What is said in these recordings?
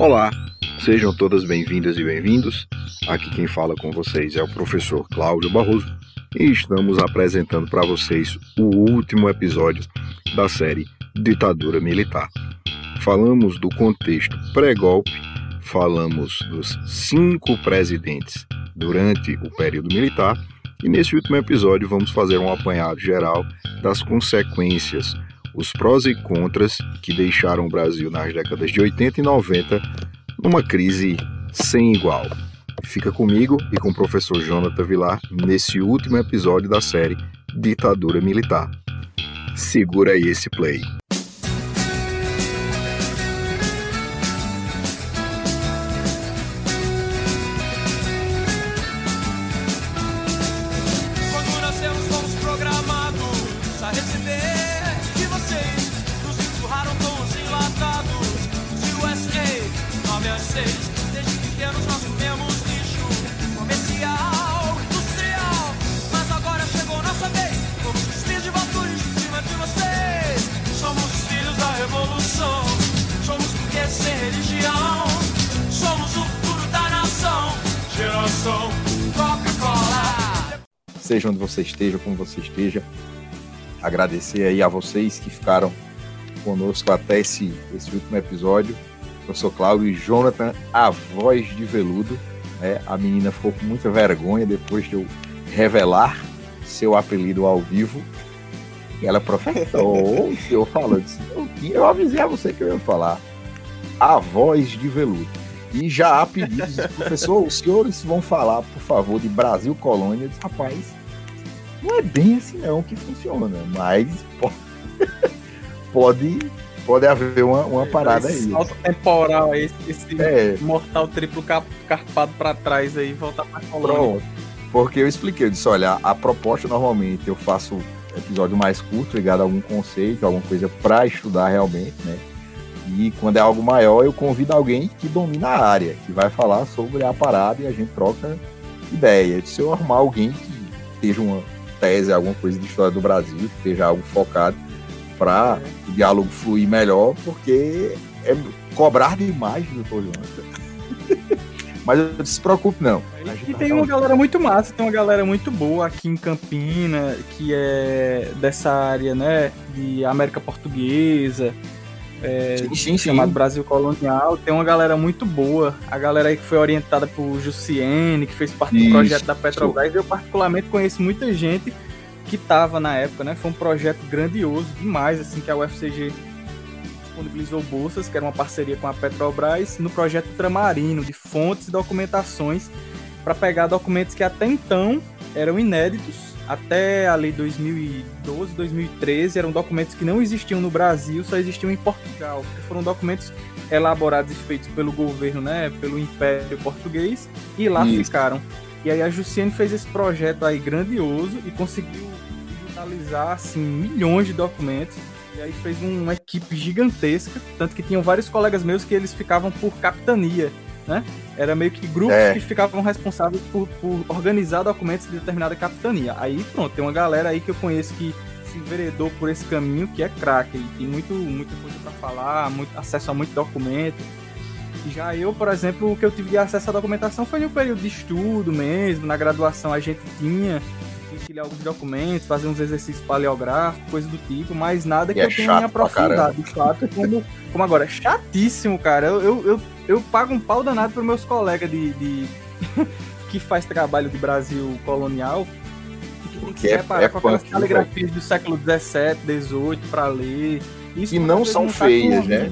Olá, sejam todas bem-vindas e bem-vindos. Aqui quem fala com vocês é o professor Cláudio Barroso e estamos apresentando para vocês o último episódio da série Ditadura Militar. Falamos do contexto pré-golpe, falamos dos cinco presidentes durante o período militar e nesse último episódio vamos fazer um apanhado geral das consequências os prós e contras que deixaram o Brasil nas décadas de 80 e 90 numa crise sem igual. Fica comigo e com o professor Jonathan Vilar nesse último episódio da série Ditadura Militar. Segura aí esse play. Seja onde você esteja, como você esteja. Agradecer aí a vocês que ficaram conosco até esse, esse último episódio. Eu sou Cláudio e Jonathan, a voz de veludo. Né? A menina ficou com muita vergonha depois de eu revelar seu apelido ao vivo. E ela, professor, eu falando assim, eu, eu avisei a você que eu ia falar. A voz de veludo. E já há pedidos, professor, os senhores vão falar, por favor, de Brasil Colônia. Rapaz, não é bem assim não que funciona, mas pode, pode, pode haver uma, uma parada esse aí. Salto temporal aí, esse é. mortal triplo carpado para trás aí, voltar para colônia. Pronto. Porque eu expliquei, eu disse, olha, a, a proposta normalmente eu faço episódio mais curto, ligado a algum conceito, alguma coisa para estudar realmente, né? E quando é algo maior, eu convido alguém que domina a área, que vai falar sobre a parada e a gente troca ideia. Se eu arrumar alguém que esteja uma tese, alguma coisa de história do Brasil, que esteja algo focado para é. o diálogo fluir melhor, porque é cobrar demais do Dr. Jonathan. Mas não se preocupe, não. E tem uma galera muito massa, tem uma galera muito boa aqui em Campina, que é dessa área, né, de América Portuguesa, é, sim, sim, chamado sim. Brasil Colonial. Tem uma galera muito boa. A galera aí que foi orientada por Jussiene, que fez parte Isso. do projeto da Petrobras. Eu particularmente conheço muita gente que estava na época, né? Foi um projeto grandioso demais, assim, que a UFCG disponibilizou bolsas, que era uma parceria com a Petrobras, no projeto Tramarino, de fontes e documentações, para pegar documentos que até então eram inéditos até ali 2012, 2013, eram documentos que não existiam no Brasil, só existiam em Portugal, porque foram documentos elaborados e feitos pelo governo, né, pelo Império Português, e lá Isso. ficaram. E aí a Jussiane fez esse projeto aí grandioso e conseguiu digitalizar assim milhões de documentos. E aí fez uma equipe gigantesca, tanto que tinham vários colegas meus que eles ficavam por capitania né? Era meio que grupos é. que ficavam responsáveis por, por, organizar documentos de determinada capitania. Aí pronto, tem uma galera aí que eu conheço que se enveredou por esse caminho que é craque. Tem muito, muita coisa para falar, muito, acesso a muito documento. Já eu, por exemplo, o que eu tive de acesso à documentação foi no período de estudo mesmo, na graduação a gente tinha que ler alguns documentos, fazer uns exercícios paleográficos, coisa do tipo, mas nada que é eu tenha me aprofundado, de fato, como, como agora. Chatíssimo, cara. Eu, eu, eu, eu, pago um pau danado para meus colegas de, de que faz trabalho de Brasil colonial, que tem que se preparar é, é com aquelas caligrafias do século XVII, XVIII para ler. Isso e não são não tá feias, né?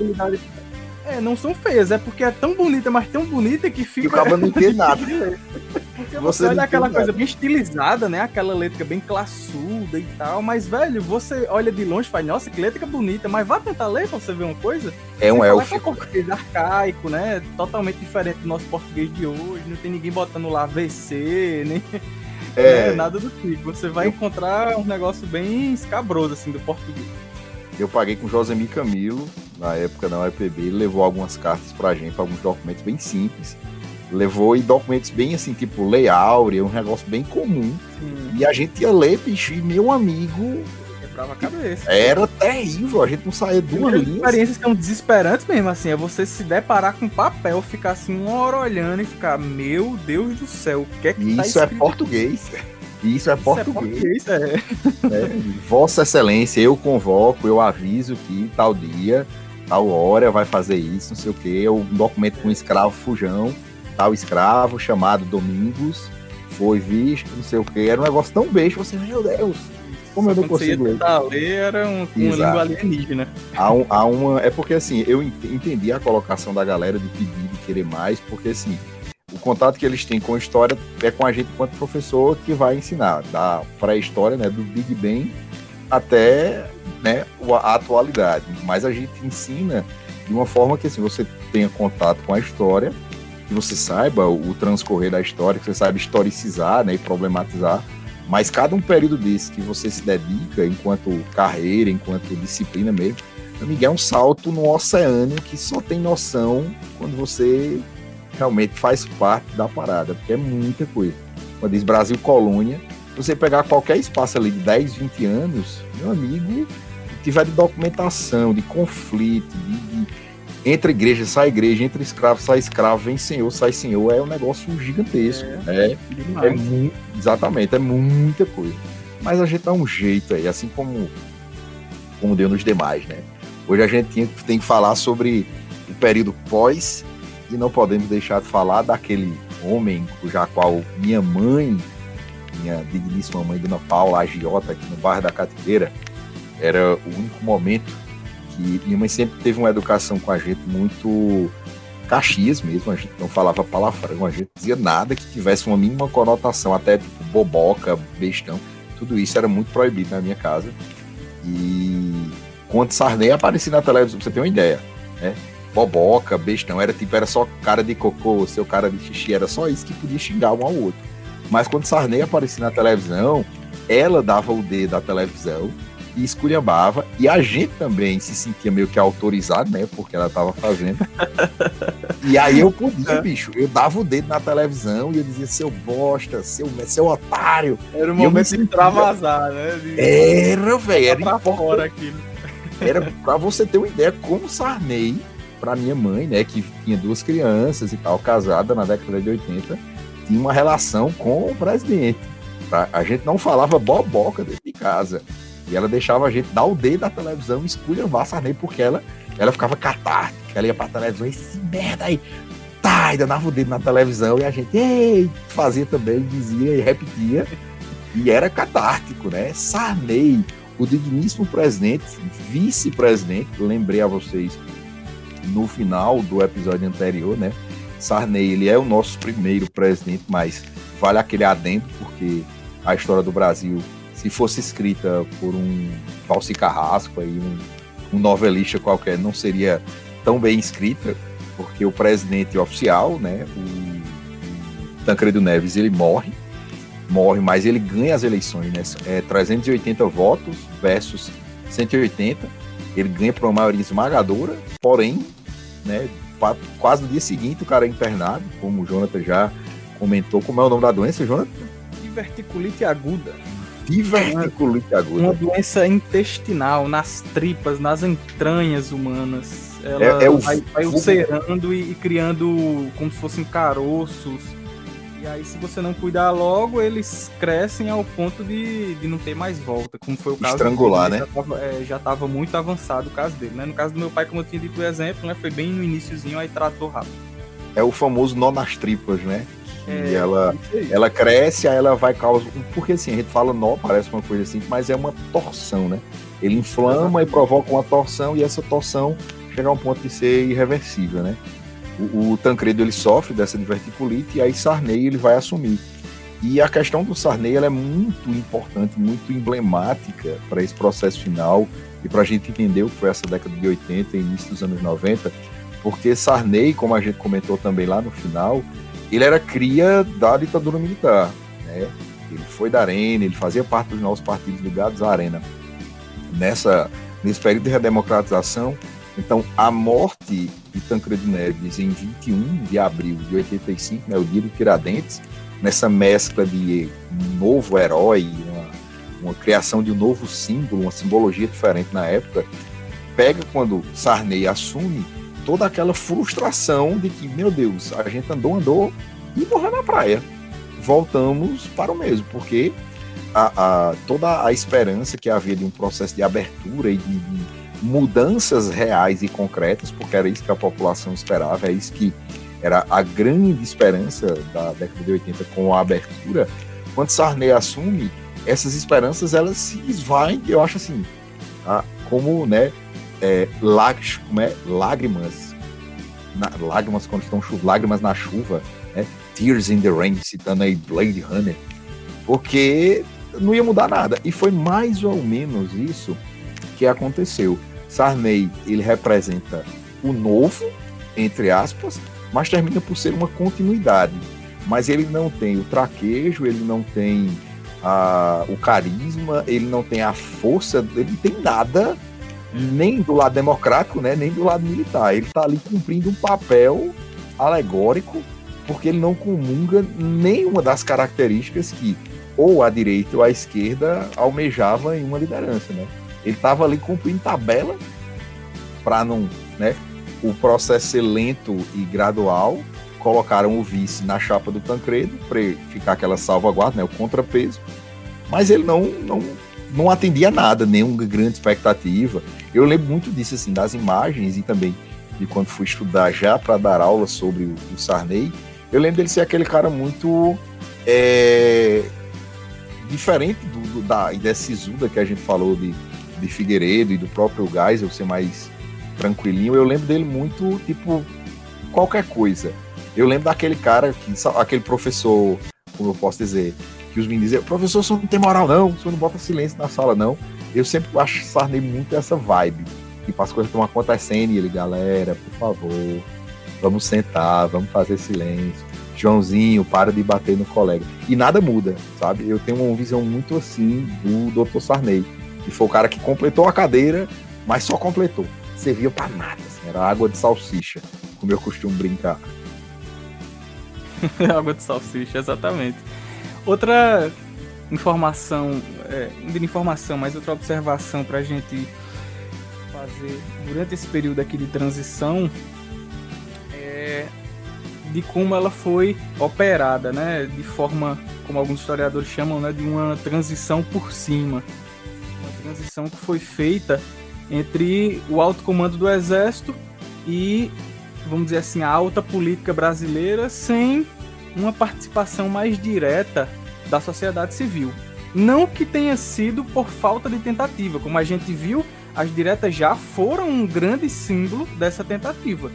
É, não são feias, é porque é tão bonita, mas tão bonita que fica. Que o não entende nada. Porque você, você olha aquela coisa bem estilizada, né? Aquela letra bem classuda e tal. Mas, velho, você olha de longe e fala, nossa, que letra bonita. Mas vá tentar ler pra você ver uma coisa. É um elfo. É um português arcaico, né? Totalmente diferente do nosso português de hoje. Não tem ninguém botando lá VC, nem... É. Né? Nada do tipo. Você vai eu... encontrar um negócio bem escabroso, assim, do português. Eu paguei com Josemir Camilo, na época da UEPB, ele levou algumas cartas pra gente, alguns documentos bem simples levou e documentos bem assim, tipo Lei Áurea, um negócio bem comum. Sim. E a gente ia ler, bicho, e meu amigo quebrava a cabeça. Era terrível, a gente não saía de uma linha. experiências que são desesperantes mesmo, assim, é você se deparar com papel, ficar assim uma hora olhando e ficar, meu Deus do céu, o que é que tá Isso tá é português. Isso é Isso português. É português é. é. Vossa Excelência, eu convoco, eu aviso que tal dia, tal hora vai fazer isso, não sei o quê. Um documento com um escravo fujão, tal escravo chamado Domingos, foi visto, não sei o quê. Era um negócio tão beijo, você, meu Deus, como eu não consigo ler? ler era um, uma língua alienígena. Há, um, há uma, é porque assim, eu entendi a colocação da galera de pedir, de querer mais, porque assim, o contato que eles têm com a história é com a gente enquanto professor que vai ensinar, da pré-história, né, do Big Bang até né, a atualidade. Mas a gente ensina de uma forma que assim, você tenha contato com a história, que você saiba o transcorrer da história, que você saiba historicizar né, e problematizar. Mas cada um período desse que você se dedica, enquanto carreira, enquanto disciplina mesmo, Miguel, é um salto no oceano que só tem noção quando você realmente faz parte da parada, porque é muita coisa. Quando diz Brasil colônia, você pegar qualquer espaço ali de 10, 20 anos, meu amigo, tiver de documentação, de conflito, de, de entre igreja sai igreja, entre escravo sai escravo, vem senhor, sai senhor, é um negócio gigantesco. É, é, é muito, exatamente, é muita coisa. Mas a gente dá um jeito aí, assim como, como deu nos demais, né? Hoje a gente tem, tem que falar sobre o período pós e não podemos deixar de falar daquele homem cuja qual minha mãe, minha digníssima mãe, Dona Paula Agiota, aqui no bairro da Cativeira, era o único momento que minha mãe sempre teve uma educação com a gente muito caxias mesmo, a gente não falava palavrão, a gente dizia nada que tivesse uma mínima conotação, até tipo boboca, bestão, tudo isso era muito proibido na minha casa. E quando Sarney aparecia na televisão, pra você ter uma ideia, né? boboca, bestão, era tipo, era só cara de cocô, seu cara de xixi, era só isso que podia xingar um ao outro. Mas quando Sarney aparecia na televisão, ela dava o dedo à televisão e esculhambava, e a gente também se sentia meio que autorizado, né, porque ela tava fazendo. e aí eu podia, é. bicho, eu dava o dedo na televisão e eu dizia, seu bosta, seu, seu otário. Era o momento de extravasar, né? De... Era, velho, era pra fora aquilo. Era pra você ter uma ideia como Sarney para minha mãe, né, que tinha duas crianças e tal, casada na década de 80, tinha uma relação com o presidente. Tá? A gente não falava boboca dentro de casa. E ela deixava a gente dar o dedo da televisão e esculhambar Sarney, porque ela, ela ficava catártica. Ela ia pra televisão e esse merda aí, tá, e dava o dedo na televisão e a gente, ei, fazia também, dizia e repetia. E era catártico, né? Sarney, o digníssimo presidente, vice-presidente, lembrei a vocês no final do episódio anterior, né? Sarney, ele é o nosso primeiro presidente, mas vale aquele adendo, porque a história do Brasil, se fosse escrita por um Valci Carrasco, aí, um, um novelista qualquer, não seria tão bem escrita, porque o presidente oficial, né, o Tancredo Neves, ele morre, morre, mas ele ganha as eleições, né? É 380 votos versus 180. Ele ganha por uma maioria esmagadora, porém né? Quase no dia seguinte o cara é internado, como o Jonathan já comentou. Como é o nome da doença, Jonathan? Diverticulite aguda. Diverticulite aguda. Uma doença intestinal, nas tripas, nas entranhas humanas. Ela é, é o vai, vai ulcerando e, e criando como se fossem caroços e aí, se você não cuidar logo, eles crescem ao ponto de, de não ter mais volta, como foi o caso Estrangular, dele, né? Já estava é, muito avançado o caso dele, né? No caso do meu pai, como eu tinha dito o exemplo, né? Foi bem no iníciozinho, aí tratou rápido. É o famoso nó nas tripas, né? E é, ela, ela cresce, aí ela vai causar. Porque assim, a gente fala nó, parece uma coisa assim, mas é uma torção, né? Ele inflama e provoca uma torção, e essa torção chega a um ponto de ser irreversível, né? o, o Tancredo ele sofre dessa diverticulite e aí Sarney ele vai assumir. E a questão do Sarney ela é muito importante, muito emblemática para esse processo final e para a gente entender o que foi essa década de 80 e início dos anos 90, porque Sarney, como a gente comentou também lá no final, ele era cria da ditadura militar, né? Ele foi da Arena, ele fazia parte dos nossos partidos ligados à Arena. Nessa, nesse período de redemocratização, então, a morte de Tancredo Neves em 21 de abril de 85, né, o dia do Tiradentes, nessa mescla de um novo herói, uma, uma criação de um novo símbolo, uma simbologia diferente na época, pega quando Sarney assume toda aquela frustração de que, meu Deus, a gente andou, andou e morreu na praia. Voltamos para o mesmo, porque a, a, toda a esperança que havia de um processo de abertura e de, de, mudanças reais e concretas, porque era isso que a população esperava, é isso que era a grande esperança da década de 80 com a abertura. Quando Sarney assume, essas esperanças elas se esvaem, eu acho assim, tá? como, né, é, lag, como é? lágrimas, na, lágrimas quando estão lágrimas na chuva, né? Tears in the Rain, citando aí Blade Runner, porque não ia mudar nada. E foi mais ou menos isso que aconteceu. Sarney, ele representa o novo, entre aspas, mas termina por ser uma continuidade. Mas ele não tem o traquejo, ele não tem a, o carisma, ele não tem a força, ele não tem nada nem do lado democrático, né, nem do lado militar. Ele está ali cumprindo um papel alegórico, porque ele não comunga nenhuma das características que ou a direita ou a esquerda almejava em uma liderança, né? Ele estava ali cumprindo tabela para não, né, o processo ser lento e gradual. Colocaram o vice na chapa do Tancredo para ficar aquela salvaguarda, né, o contrapeso. Mas ele não, não não atendia nada, nenhuma grande expectativa. Eu lembro muito disso, assim, das imagens e também de quando fui estudar já para dar aula sobre o, o, Sarney. Eu lembro dele ser aquele cara muito é, diferente do, do, da ideia sisuda que a gente falou de, de Figueiredo e do próprio Geisel ser mais tranquilinho. Eu lembro dele muito, tipo, qualquer coisa. Eu lembro daquele cara, que, aquele professor, como eu posso dizer, que os meninos diziam, professor, você não tem moral não, você não bota silêncio na sala não. Eu sempre acho Sarney muito essa vibe. Tipo, as coisas estão acontecendo e ele, galera, por favor, vamos sentar, vamos fazer silêncio. Joãozinho, para de bater no colega. E nada muda, sabe? Eu tenho uma visão muito assim do Dr. Sarney, que foi o cara que completou a cadeira, mas só completou. Servia para nada, assim, era água de salsicha, como eu costumo brincar. água de salsicha, exatamente. Outra informação, é, de informação, mas outra observação para a gente fazer durante esse período aqui de transição é de como ela foi operada, né? De forma, como alguns historiadores chamam, né? De uma transição por cima. Uma transição que foi feita entre o alto comando do exército e, vamos dizer assim, a alta política brasileira sem uma participação mais direta da sociedade civil. Não que tenha sido por falta de tentativa, como a gente viu, as diretas já foram um grande símbolo dessa tentativa,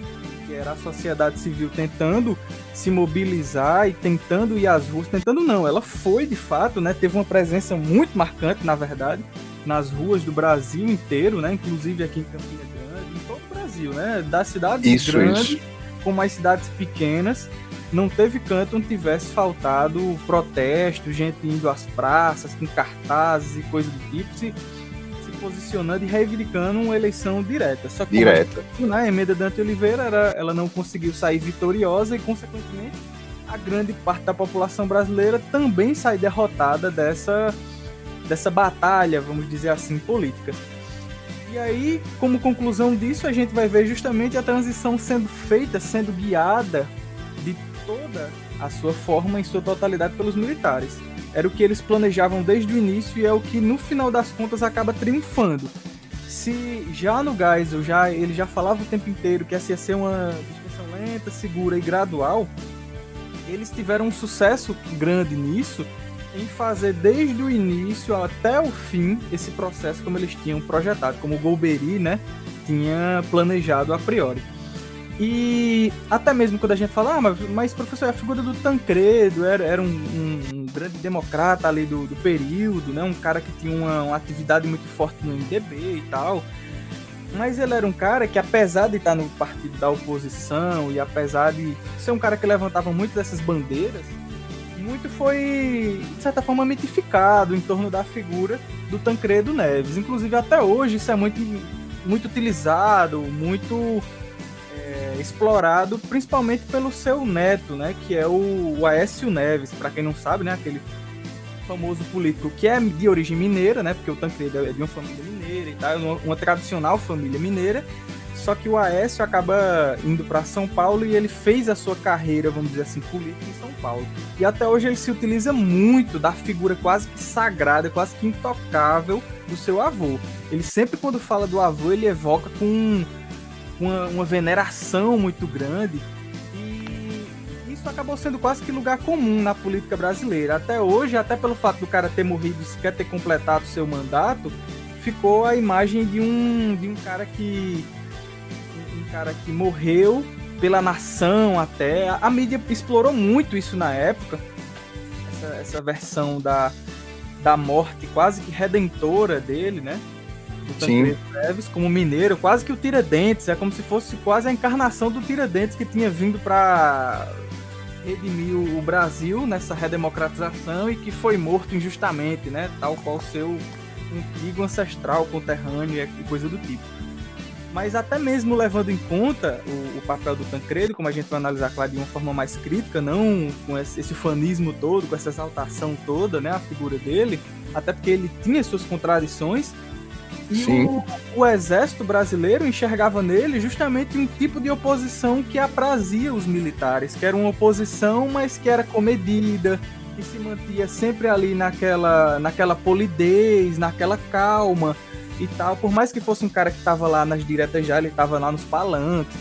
que era a sociedade civil tentando se mobilizar e tentando ir às ruas, tentando não, ela foi de fato, né, teve uma presença muito marcante, na verdade, nas ruas do Brasil inteiro, né, inclusive aqui em Campina Grande, em todo o Brasil, né, das cidades isso, grandes isso. como as cidades pequenas, não teve canto onde tivesse faltado protesto, gente indo às praças com cartazes e coisa do tipo, se, se posicionando e reivindicando uma eleição direta. Só que direta. Como, né, a emenda Dante Oliveira era, ela não conseguiu sair vitoriosa e, consequentemente, a grande parte da população brasileira também sai derrotada dessa, dessa batalha, vamos dizer assim, política. E aí, como conclusão disso, a gente vai ver justamente a transição sendo feita, sendo guiada toda a sua forma em sua totalidade pelos militares. Era o que eles planejavam desde o início e é o que no final das contas acaba triunfando. Se já no Geisel já, ele já falava o tempo inteiro que essa ia ser uma discussão lenta, segura e gradual, eles tiveram um sucesso grande nisso em fazer desde o início até o fim esse processo como eles tinham projetado, como o Golbery, né, tinha planejado a priori. E até mesmo quando a gente fala, ah, mas, mas professor, a figura do Tancredo era, era um, um, um grande democrata ali do, do, período, né? Um cara que tinha uma, uma, atividade muito forte no MDB e tal. Mas ele era um cara que, apesar de estar no partido da oposição e apesar de ser um cara que levantava muito dessas bandeiras, muito foi, de certa forma, mitificado em torno da figura do Tancredo Neves. Inclusive, até hoje, isso é muito, muito utilizado, muito explorado principalmente pelo seu neto, né, que é o, o Aécio Neves, para quem não sabe, né, aquele famoso político que é de origem mineira, né? Porque o Tancredo é de uma família mineira e tal, uma, uma tradicional família mineira. Só que o Aécio acaba indo para São Paulo e ele fez a sua carreira, vamos dizer assim, política em São Paulo. E até hoje ele se utiliza muito da figura quase que sagrada, quase que intocável do seu avô. Ele sempre, quando fala do avô, ele evoca com uma, uma veneração muito grande isso acabou sendo quase que lugar comum na política brasileira. Até hoje, até pelo fato do cara ter morrido e sequer ter completado seu mandato, ficou a imagem de um, de um cara que. Um cara que morreu pela nação até. A, a mídia explorou muito isso na época. Essa, essa versão da, da morte quase que redentora dele, né? Do Tancredo Neves como mineiro, quase que o Tiradentes, é como se fosse quase a encarnação do Tiradentes que tinha vindo para redimiu o Brasil nessa redemocratização e que foi morto injustamente, né? Tal qual seu antigo ancestral conterrâneo e coisa do tipo. Mas até mesmo levando em conta o, o, papel do Tancredo, como a gente vai analisar, claro, de uma forma mais crítica, não com esse, esse fanismo todo, com essa exaltação toda, né, a figura dele, até porque ele tinha suas contradições, e o, o, exército brasileiro enxergava nele justamente um tipo de oposição que aprazia os militares, que era uma oposição, mas que era comedida, que se mantia sempre ali naquela, naquela polidez, naquela calma e tal. Por mais que fosse um cara que estava lá nas diretas já, ele estava lá nos palanques.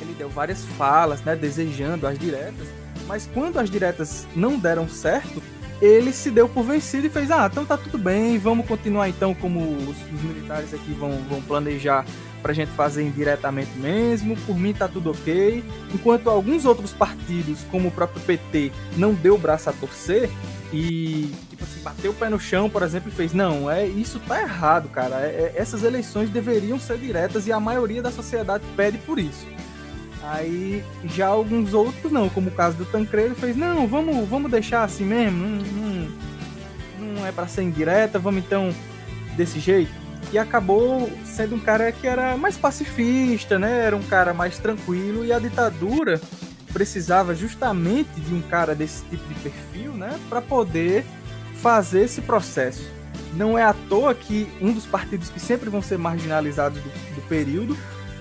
Ele deu várias falas, né, desejando as diretas. Mas quando as diretas não deram certo, ele se deu por vencido e fez: ah, então tá tudo bem, vamos continuar então como os, os militares aqui vão, vão planejar pra gente fazer indiretamente mesmo, por mim tá tudo ok. Enquanto alguns outros partidos, como o próprio PT, não deu o braço a torcer e, tipo assim, bateu o pé no chão, por exemplo, e fez: não, é isso tá errado, cara. É, é, essas eleições deveriam ser diretas e a maioria da sociedade pede por isso. Aí já alguns outros não, como o caso do Tancredo, fez, não, vamos, vamos deixar assim mesmo, não, não, não é para ser indireta, vamos então desse jeito. E acabou sendo um cara que era mais pacifista, né? Era um cara mais tranquilo e a ditadura precisava justamente de um cara desse tipo de perfil, né, para poder fazer esse processo. Não é à toa que um dos partidos que sempre vão ser marginalizados do, do período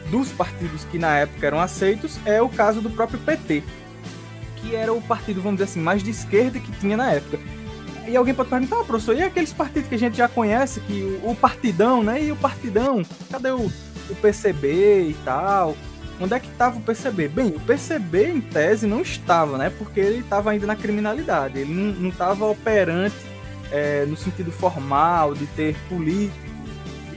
dos partidos que na época eram aceitos é o caso do próprio PT, que era o partido, vamos dizer assim, mais de esquerda que tinha na época. E alguém pode perguntar, ah, professor, e aqueles partidos que a gente já conhece, que o, o partidão, né? E o partidão, cadê o, o PCB e tal? Onde é que estava o PCB? Bem, o PCB, em tese, não estava, né? Porque ele estava ainda na criminalidade. Ele não estava operante é, no sentido formal de ter política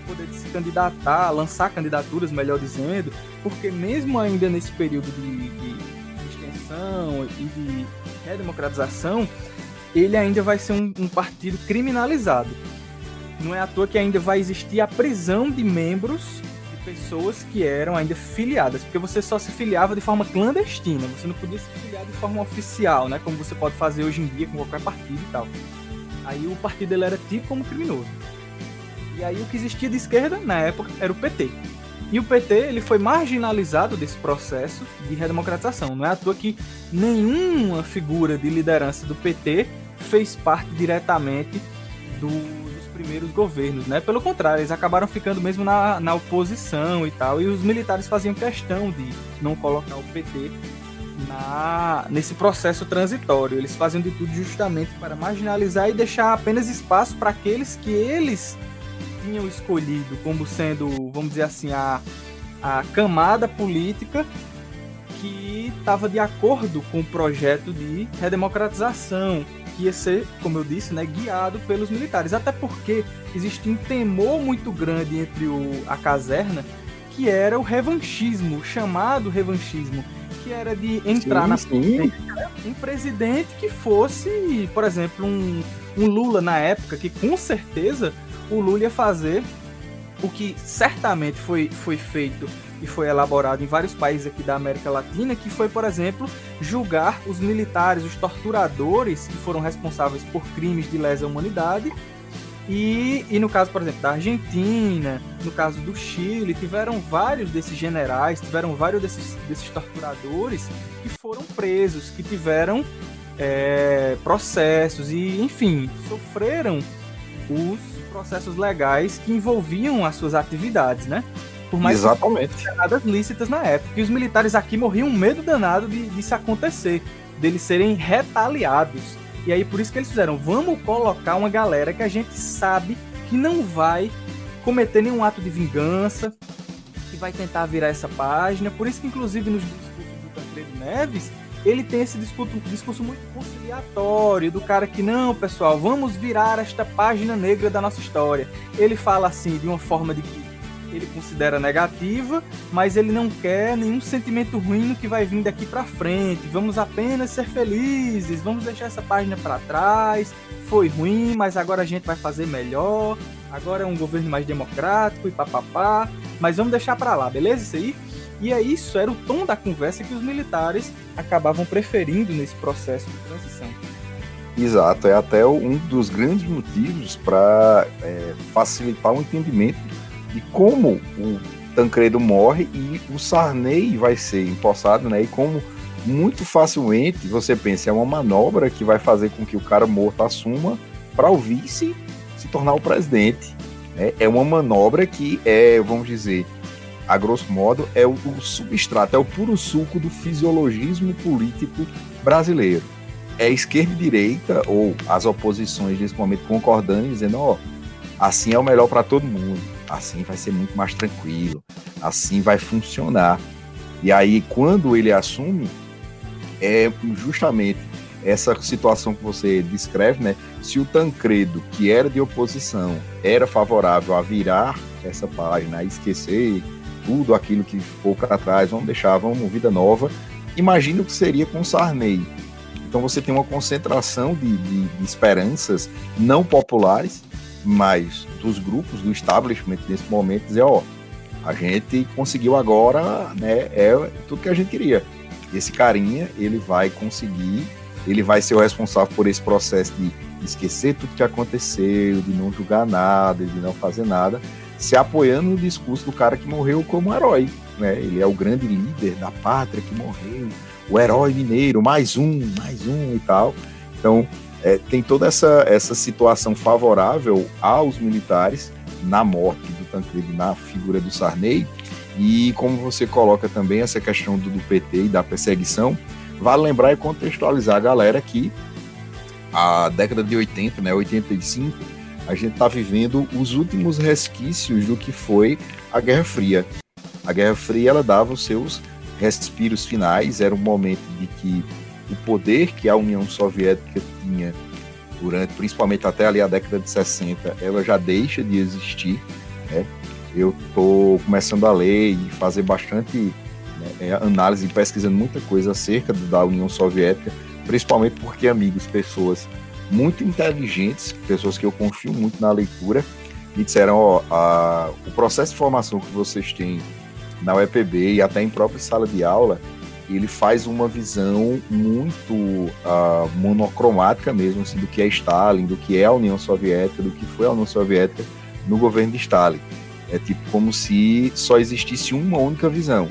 poder de se candidatar, lançar candidaturas, melhor dizendo, porque mesmo ainda nesse período de, de, extensão e de redemocratização, ele ainda vai ser um, um partido criminalizado. Não é à toa que ainda vai existir a prisão de membros de pessoas que eram ainda filiadas, porque você só se filiava de forma clandestina, você não podia se filiar de forma oficial, né, como você pode fazer hoje em dia com qualquer partido e tal. Aí o partido ele era tido como criminoso. E aí o que existia de esquerda na época era o PT. E o PT ele foi marginalizado desse processo de redemocratização. Não é à toa que nenhuma figura de liderança do PT fez parte diretamente do, dos primeiros governos, né? Pelo contrário, eles acabaram ficando mesmo na, na oposição e tal. E os militares faziam questão de não colocar o PT na, nesse processo transitório. Eles faziam de tudo justamente para marginalizar e deixar apenas espaço para aqueles que eles tinham escolhido como sendo, vamos dizer assim, a, a camada política que estava de acordo com o projeto de redemocratização, que ia ser, como eu disse, né, guiado pelos militares. Até porque existia um temor muito grande entre o, a caserna, que era o revanchismo, chamado revanchismo, que era de entrar sim, na sim. um presidente que fosse, por exemplo, um, um Lula na época, que com certeza o Lula ia fazer o que certamente foi, foi feito e foi elaborado em vários países aqui da América Latina, que foi, por exemplo, julgar os militares, os torturadores que foram responsáveis por crimes de lesa humanidade. E, e no caso, por exemplo, da Argentina, no caso do Chile, tiveram vários desses generais, tiveram vários desses, desses torturadores que foram presos, que tiveram é, processos e, enfim, sofreram os processos legais que envolviam as suas atividades, né? Por mais Exatamente. que nada lícitas na época. E os militares aqui morriam um medo danado de disso acontecer, deles serem retaliados. E aí por isso que eles fizeram, vamos colocar uma galera que a gente sabe que não vai cometer nenhum ato de vingança, que vai tentar virar essa página. Por isso que inclusive nos discursos do Tancredo Neves, ele tem esse discurso, discurso muito conciliatório do cara que não, pessoal, vamos virar esta página negra da nossa história. Ele fala assim de uma forma de que ele considera negativa, mas ele não quer nenhum sentimento ruim que vai vir daqui para frente. Vamos apenas ser felizes, vamos deixar essa página para trás. Foi ruim, mas agora a gente vai fazer melhor. Agora é um governo mais democrático e papapá, mas vamos deixar para lá, beleza isso aí? E é isso, era o tom da conversa que os militares acabavam preferindo nesse processo de transição. Exato, é até um dos grandes motivos para é, facilitar o entendimento de como o Tancredo morre e o Sarney vai ser empossado, né? E como muito facilmente você pensa, é uma manobra que vai fazer com que o cara morto assuma para o vice se tornar o presidente. Né? É uma manobra que é, vamos dizer, a grosso modo, é o, o substrato, é o puro suco do fisiologismo político brasileiro. É esquerda e direita, ou as oposições nesse momento concordando e dizendo, ó, assim é o melhor para todo mundo assim vai ser muito mais tranquilo, assim vai funcionar. E aí, quando ele assume, é justamente essa situação que você descreve, né? Se o Tancredo, que era de oposição, era favorável a virar essa página, a esquecer tudo aquilo que ficou para trás, vamos deixar, vamos vida nova. Imagina o que seria com Sarney. Então você tem uma concentração de, de, de esperanças não populares mas dos grupos, do establishment nesse momento, dizer, ó, a gente conseguiu agora, né, é tudo que a gente queria. Esse carinha, ele vai conseguir, ele vai ser o responsável por esse processo de esquecer tudo que aconteceu, de não julgar nada, de não fazer nada, se apoiando no discurso do cara que morreu como herói, né? Ele é o grande líder da pátria que morreu, o herói mineiro, mais um, mais um e tal. Então, é, tem toda essa, essa situação favorável aos militares na morte do Tancredo, na figura do Sarney, e como você coloca também essa questão do, do PT e da perseguição, vale lembrar e contextualizar a galera que a década de 80, né, 85, a gente está vivendo os últimos resquícios do que foi a Guerra Fria. A Guerra Fria ela dava os seus respiros finais, era um momento de que o poder que a União Soviética tinha durante, principalmente até ali a década de 60, ela já deixa de existir. Né? Eu estou começando a ler e fazer bastante né, é, análise pesquisando muita coisa acerca da União Soviética, principalmente porque amigos, pessoas muito inteligentes, pessoas que eu confio muito na leitura, me disseram, ó, a, o processo de formação que vocês têm na UEPB e até em própria sala de aula, ele faz uma visão muito uh, monocromática mesmo, assim, do que é Stalin, do que é a União Soviética, do que foi a União Soviética no governo de Stalin. É tipo como se só existisse uma única visão.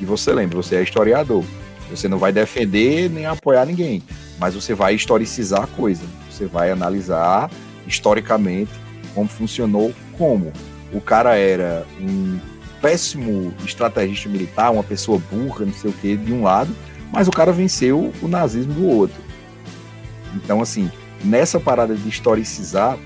E você lembra, você é historiador. Você não vai defender nem apoiar ninguém, mas você vai historicizar a coisa. Você vai analisar historicamente como funcionou, como o cara era um péssimo estrategista militar, uma pessoa burra, não sei o que, de um lado, mas o cara venceu o nazismo do outro. Então, assim, nessa parada de historicizar,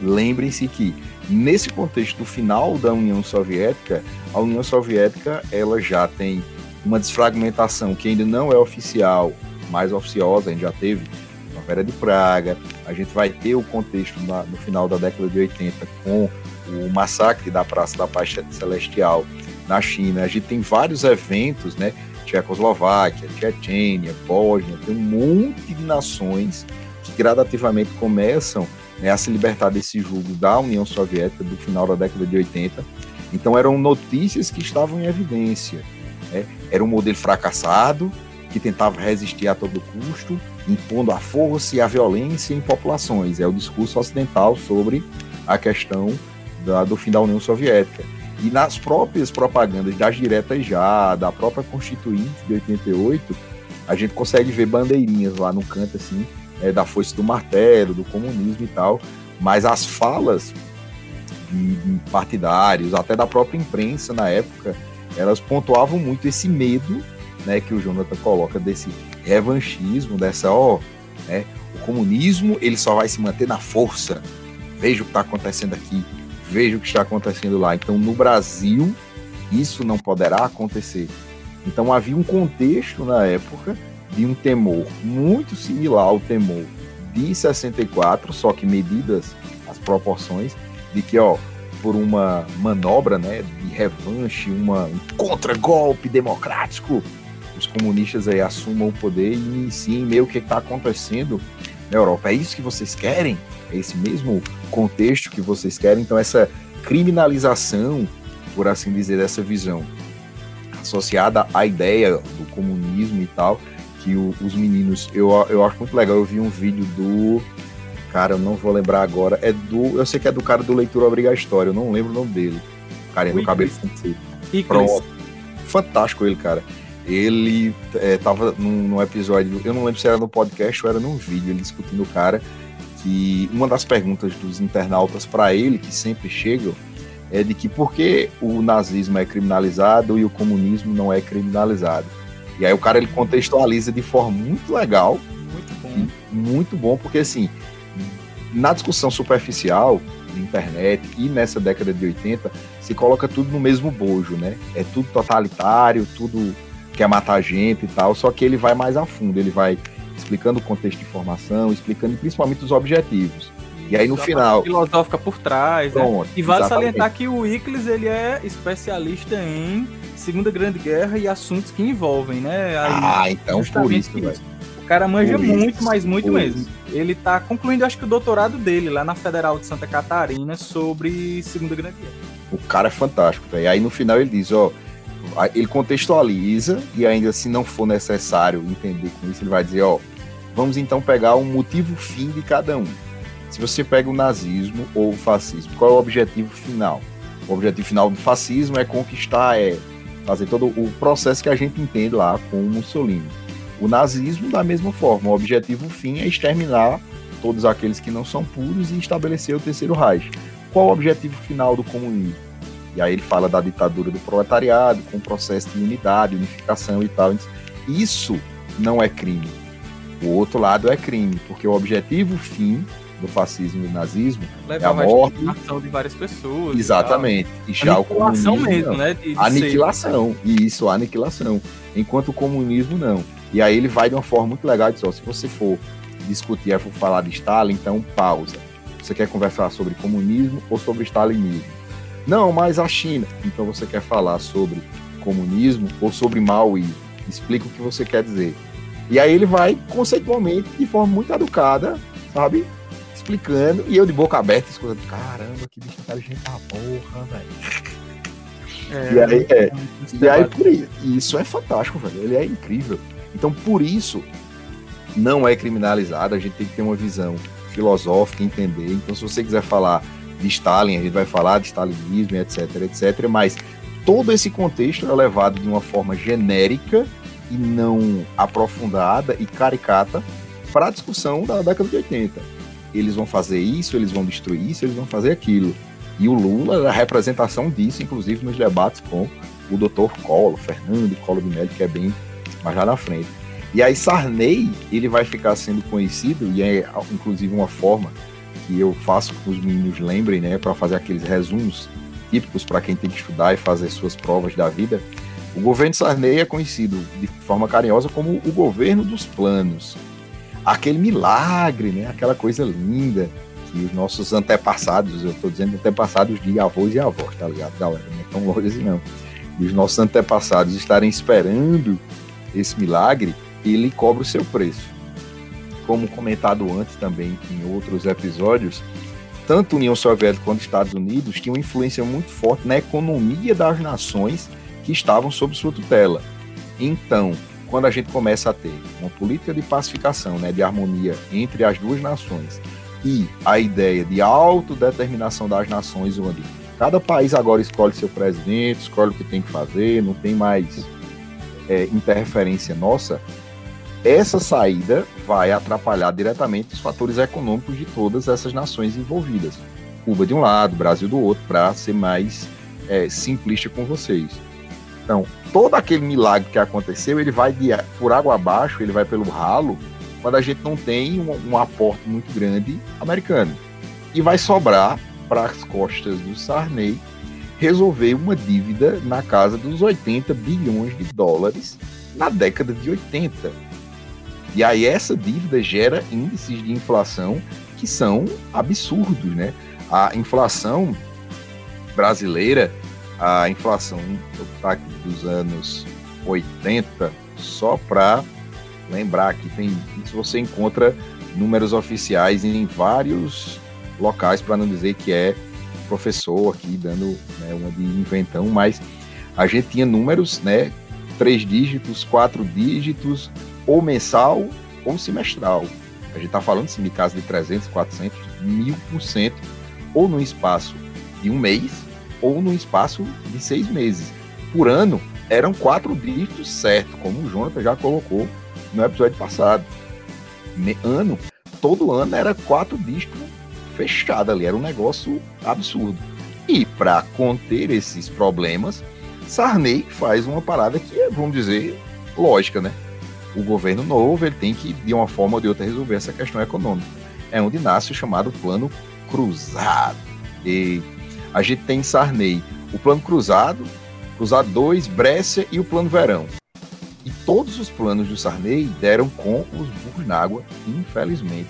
lembrem-se que nesse contexto do final da União Soviética, a União Soviética ela já tem uma desfragmentação que ainda não é oficial, mais oficiosa, a gente já teve a Vera de Praga, a gente vai ter o contexto na, no final da década de 80 com o massacre da Praça da Paz Celestial na China. A gente tem vários eventos, né? Tchecoslováquia, Tchetchênia, Bósnia, tem um monte de nações que gradativamente começam né, a se libertar desse jugo da União Soviética do final da década de 80. Então eram notícias que estavam em evidência. Né? Era um modelo fracassado, que tentava resistir a todo custo, impondo a força e a violência em populações. É o discurso ocidental sobre a questão da, do fim da União Soviética. E nas próprias propagandas das diretas já, da própria Constituinte de 88, a gente consegue ver bandeirinhas lá no canto, assim, é, da foice do martelo, do comunismo e tal, mas as falas de, de partidários, até da própria imprensa na época, elas pontuavam muito esse medo, né, que o Jonathan coloca desse revanchismo, dessa, ó, né, o comunismo ele só vai se manter na força. Veja o que está acontecendo aqui, veja o que está acontecendo lá. Então, no Brasil, isso não poderá acontecer. Então, havia um contexto na época de um temor muito similar ao temor de 64, só que medidas as proporções de que, ó, por uma manobra, né, de revanche, uma, um contra-golpe democrático, os comunistas aí assumam o poder e iniciem meio que está acontecendo na Europa. É isso que vocês querem? É esse mesmo contexto que vocês querem? Então, essa criminalização, por assim dizer, dessa visão associada à ideia do comunismo e tal, que o, os meninos, eu, eu acho muito legal. Eu vi um vídeo do. Cara, eu não vou lembrar agora. É do. Eu sei que é do cara do Leitura História, eu não lembro o nome dele. Cara, é do cabelo Pronto. Fantástico ele, cara. Ele é, tava num, num, episódio, eu não lembro se era no podcast ou era num vídeo, ele discutindo o cara, que uma das perguntas dos internautas para ele, que sempre chegam, é de que por que o nazismo é criminalizado e o comunismo não é criminalizado. E aí o cara ele contextualiza de forma muito legal. Muito bom. Muito bom, porque assim, na discussão superficial de internet e nessa década de 80, se coloca tudo no mesmo bojo, né? É tudo totalitário, tudo quer matar gente e tal, só que ele vai mais a fundo, ele vai explicando o contexto de formação, explicando principalmente os objetivos. E aí no final. filosófica por trás. Né? Pronto, né? E vale exatamente. salientar que o Icles ele é especialista em Segunda Grande Guerra e assuntos que envolvem, né? Aí, ah, então por isso, velho. O cara manja por muito, isso, mas muito mesmo. Isso. Ele tá concluindo, acho que o doutorado dele lá na Federal de Santa Catarina sobre Segunda Grande Guerra. O cara é fantástico, velho. Aí no final ele diz, ó, ele contextualiza e ainda se não for necessário entender com isso, ele vai dizer, ó, vamos então pegar o motivo fim de cada um. Se você pega o nazismo ou o fascismo, qual é o objetivo final? O objetivo final do fascismo é conquistar, é fazer todo o processo que a gente entende lá com o Mussolini. O nazismo, da mesma forma, o objetivo fim é exterminar todos aqueles que não são puros e estabelecer o terceiro Reich. Qual o objetivo final do comunismo? E aí ele fala da ditadura do proletariado, com o processo de unidade, unificação e tal. Isso não é crime. O outro lado é crime, porque o objetivo fim do fascismo e do nazismo é a morte de várias pessoas. Exatamente. E, já o comunismo mesmo, né? De, de aniquilação. Ser. Isso, aniquilação. Enquanto o comunismo não. E aí ele vai de uma forma muito legal e diz, ó, se você for discutir, for falar de Stalin, então pausa. Você quer conversar sobre comunismo ou sobre stalinismo? Não, mas a China. Então você quer falar sobre comunismo ou sobre maoísmo? Explica o que você quer dizer. E aí ele vai conceitualmente, de forma muito educada, sabe? Explicando, e eu de boca aberta, escutando, caramba, que bicho inteligente da porra, velho. É, e aí, é, e aí por isso, isso é fantástico, velho. Ele é incrível. Então, por isso, não é criminalizado, a gente tem que ter uma visão filosófica, entender. Então, se você quiser falar de Stalin, a gente vai falar de stalinismo, etc, etc, mas todo esse contexto é levado de uma forma genérica e não aprofundada e caricata para a discussão da década de 80. Eles vão fazer isso, eles vão destruir isso, eles vão fazer aquilo. E o Lula é a representação disso, inclusive nos debates com o Dr. Collor, Fernando Collor de Mello, que é bem mais lá na frente. E aí Sarney, ele vai ficar sendo conhecido, e é inclusive uma forma que eu faço que os meninos lembrem, né, para fazer aqueles resumos típicos para quem tem que estudar e fazer suas provas da vida. O governo Sarney é conhecido de forma carinhosa como o governo dos planos. Aquele milagre, né, aquela coisa linda que os nossos antepassados, eu estou dizendo antepassados de avós e avós, tá ligado, galera? Não é tão longe assim não. E os nossos antepassados estarem esperando esse milagre, ele cobra o seu preço como comentado antes também em outros episódios, tanto União Soviética quanto os Estados Unidos tinham influência muito forte na economia das nações que estavam sob sua tutela. Então, quando a gente começa a ter uma política de pacificação, né, de harmonia entre as duas nações e a ideia de autodeterminação das nações, onde cada país agora escolhe seu presidente, escolhe o que tem que fazer, não tem mais é, interferência nossa, essa saída vai atrapalhar diretamente os fatores econômicos de todas essas nações envolvidas. Cuba de um lado, Brasil do outro, para ser mais é, simplista com vocês. Então, todo aquele milagre que aconteceu, ele vai de, por água abaixo, ele vai pelo ralo, quando a gente não tem um, um aporte muito grande americano. E vai sobrar para as costas do Sarney resolver uma dívida na casa dos 80 bilhões de dólares na década de 80. E aí essa dívida gera índices de inflação que são absurdos, né? A inflação brasileira, a inflação dos anos 80, só para lembrar que tem, se você encontra números oficiais em vários locais, para não dizer que é professor aqui dando né, uma de inventão, mas a gente tinha números, né, três dígitos, quatro dígitos, ou mensal ou semestral. A gente está falando assim, de casos de 300, 400, mil por cento, ou no espaço de um mês, ou no espaço de seis meses. Por ano, eram quatro dígitos certo, como o Jonathan já colocou no episódio passado. Ano, todo ano era quatro dígitos fechado ali, era um negócio absurdo. E para conter esses problemas, Sarney faz uma parada que é, vamos dizer, lógica, né? O governo novo ele tem que, de uma forma ou de outra, resolver essa questão econômica. É onde nasce o chamado Plano Cruzado. E a gente tem em Sarney o Plano Cruzado, Cruzado 2, Brécia e o Plano Verão. E todos os planos do Sarney deram com os burros na água, infelizmente.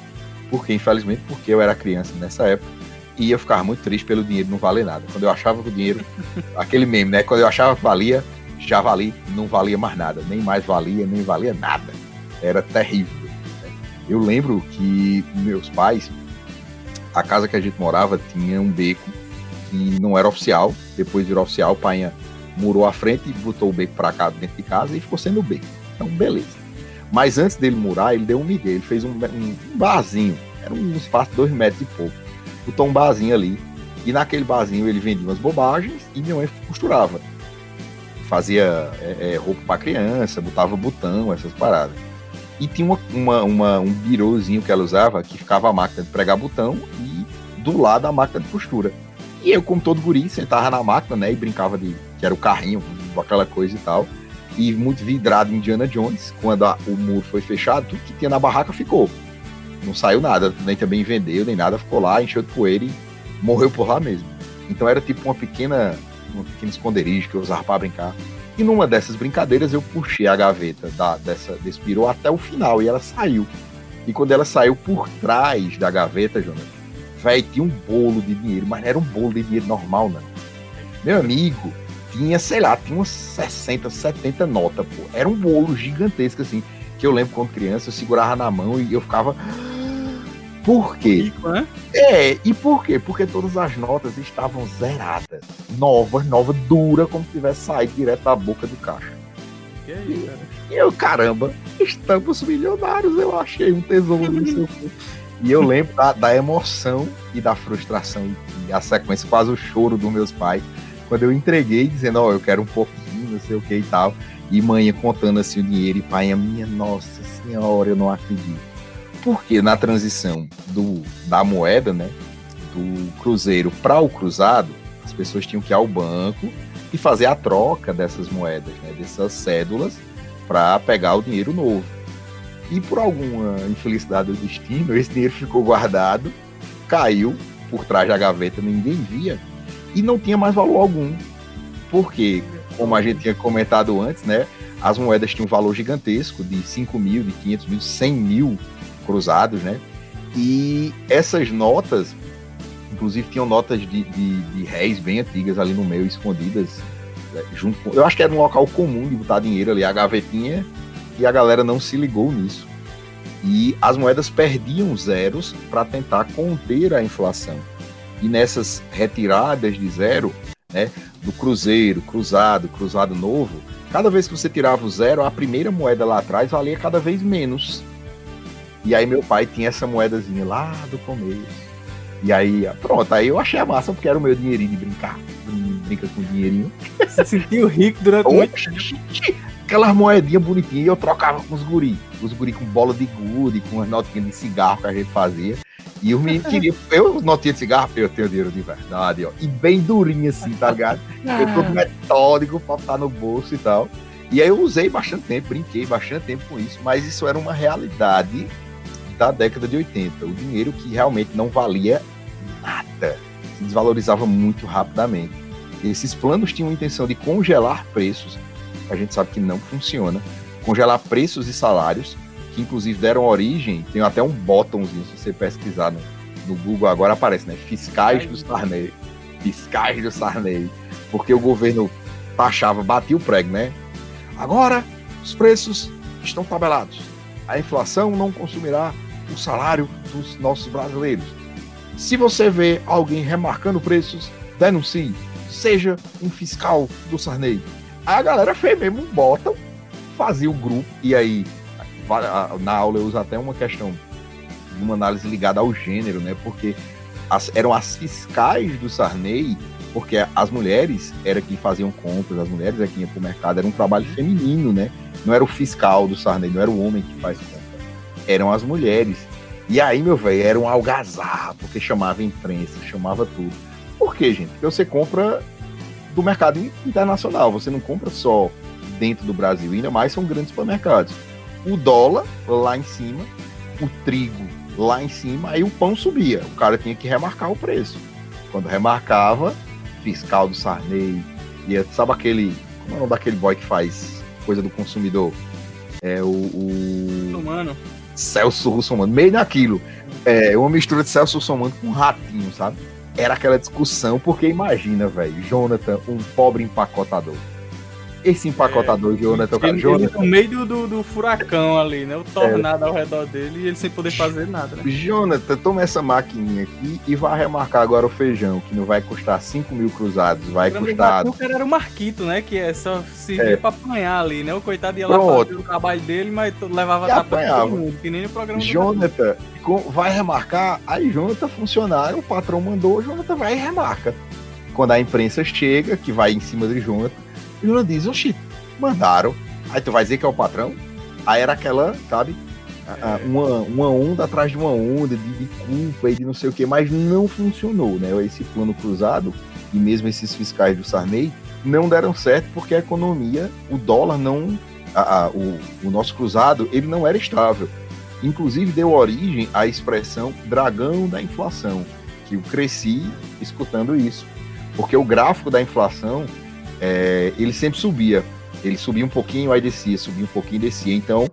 Porque, infelizmente, porque eu era criança nessa época e eu ficava muito triste pelo dinheiro não valer nada. Quando eu achava que o dinheiro, aquele meme, né? Quando eu achava que valia, já valia, não valia mais nada, nem mais valia, nem valia nada. Era terrível. Né? Eu lembro que meus pais, a casa que a gente morava tinha um beco que não era oficial, depois virou oficial, o pai murou à frente e botou o beco para cá dentro de casa e ficou sendo o beco. Então, beleza. Mas antes dele murar, ele deu um migué, ele fez um, um, um barzinho, era um espaço de dois metros e pouco. Botou um barzinho ali, e naquele barzinho ele vendia umas bobagens e minha mãe costurava. Fazia é, é, roupa para criança, botava botão, essas paradas. E tinha uma, uma, uma, um birozinho que ela usava que ficava a máquina de pregar botão e do lado a máquina de costura. E eu, como todo guri, sentava na máquina, né? E brincava de que era o carrinho, aquela coisa e tal. E muito vidrado Indiana Jones. Quando a, o muro foi fechado, tudo que tinha na barraca ficou. Não saiu nada, nem também vendeu, nem nada, ficou lá, encheu de poeira e morreu por lá mesmo. Então era tipo uma pequena, uma pequena esconderijo que eu usava para brincar. E numa dessas brincadeiras eu puxei a gaveta da, dessa, desse pirou até o final e ela saiu. E quando ela saiu por trás da gaveta, Jonathan, velho, tinha um bolo de dinheiro, mas não era um bolo de dinheiro normal, não. Meu amigo, tinha, sei lá, tinha umas 60, 70 notas, pô. Era um bolo gigantesco, assim, que eu lembro quando criança, eu segurava na mão e eu ficava. Por quê? Né? É, e por quê? Porque todas as notas estavam zeradas. Novas, nova, dura, como se tivesse saído direto da boca do caixa. Que é isso, cara? E eu, caramba, estamos milionários, eu achei um tesouro no seu E eu lembro da, da, emoção e da frustração e a sequência, quase o choro dos meus pais, quando eu entreguei, dizendo, ó, oh, eu quero um pouquinho, não sei o que e tal. E mãe contando assim o dinheiro, e pai, a minha nossa senhora, eu não acredito. Porque na transição do, da moeda, né, do cruzeiro para o cruzado, as pessoas tinham que ir ao banco e fazer a troca dessas moedas, né, dessas cédulas, para pegar o dinheiro novo. E por alguma infelicidade do destino, esse dinheiro ficou guardado, caiu por trás da gaveta, ninguém via, e não tinha mais valor algum. Porque, como a gente tinha comentado antes, né, as moedas tinham um valor gigantesco de 5 mil, de 500 mil, 100 mil cruzados, né? E essas notas, inclusive tinham notas de, de, de réis bem antigas ali no meio, escondidas, né, junto com, eu acho que era um local comum de botar dinheiro ali, a gavetinha e a galera não se ligou nisso. E as moedas perdiam zeros para tentar conter a inflação. E nessas retiradas de zero, né, do cruzeiro, cruzado, cruzado novo, cada vez que você tirava o zero, a primeira moeda lá atrás valia cada vez menos. E aí meu pai tinha essa moedazinha lá do começo. E aí, pronto, aí eu achei a massa porque era o meu dinheirinho de brincar. Brinca com dinheirinho. Se sentiu rico durante muito tempo. aquelas moedinhas bonitinhas e eu trocava com os guri. Os guri com bola de gude, com as notinhas de cigarro que a gente fazia. E os meninos queriam. Eu, notinha de cigarro, eu tenho dinheiro de verdade, ó. E bem durinho assim, tá ligado? Eu tô metódico pra estar no bolso e tal. E aí eu usei bastante tempo, brinquei bastante tempo com isso, mas isso era uma realidade da década de 80. O dinheiro que realmente não valia nada, se desvalorizava muito rapidamente. Esses planos tinham a intenção de congelar preços, a gente sabe que não funciona, congelar preços e salários, que inclusive deram origem, tem até um botãozinho, se você pesquisar no, no Google agora aparece, né? Fiscais do Sarney. Fiscais do Sarney. Porque o governo taxava, batia o prego, né? Agora os preços estão tabelados. A inflação não consumirá o salário dos nossos brasileiros. Se você vê alguém remarcando preços, denuncie. Seja um fiscal do Sarney. Aí a galera fez mesmo botão, fazia o grupo, e aí na aula eu uso até uma questão, uma análise ligada ao gênero, né? Porque as, eram as fiscais do Sarney, porque as mulheres era quem faziam compras, as mulheres é quem ia pro mercado, era um trabalho feminino, né? Não era o fiscal do Sarney, não era o homem que faz compra, eram as mulheres. E aí, meu velho, era um algazarra, porque chamava imprensa, chamava tudo. Por quê, gente? Porque você compra do mercado internacional, você não compra só dentro do Brasil, ainda mais são grandes supermercados o dólar lá em cima, o trigo lá em cima, aí o pão subia. O cara tinha que remarcar o preço. Quando remarcava, fiscal do Sarney, ia, sabe aquele. Como é o nome daquele boy que faz coisa do consumidor? É o. o... Humano. Celso Russomano, meio naquilo. É uma mistura de Celso Russomano com um ratinho, sabe? Era aquela discussão, porque imagina, velho, Jonathan, um pobre empacotador esse empacotador, é, Jonathan, cara. Jonathan. No meio do, do, do, furacão ali, né? O tornado é. ao redor dele e ele sem poder fazer nada, né? Jonathan, toma essa maquininha aqui e vai remarcar agora o feijão, que não vai custar 5 mil cruzados, vai custar. O cara era o Marquito, né? Que é só servir é. pra apanhar ali, né? O coitado ia Pronto. lá fazer o trabalho dele, mas levava tapa todo mundo, que nem no programa Jonathan, vai remarcar, aí Jonathan funcionário, o patrão mandou, Jonathan vai e remarca. Quando a imprensa chega, que vai em cima de Jonathan, e o diz, oxi, mandaram. Aí tu vai dizer que é o patrão? Aí era aquela, sabe? Uma, uma onda atrás de uma onda, de, de culpa e de não sei o que, mas não funcionou, né? Esse plano cruzado e mesmo esses fiscais do Sarney não deram certo porque a economia, o dólar não. A, a, o, o nosso cruzado, ele não era estável. Inclusive deu origem à expressão dragão da inflação, que eu cresci escutando isso. Porque o gráfico da inflação é, ele sempre subia. Ele subia um pouquinho, aí descia, subia um pouquinho descia. Então,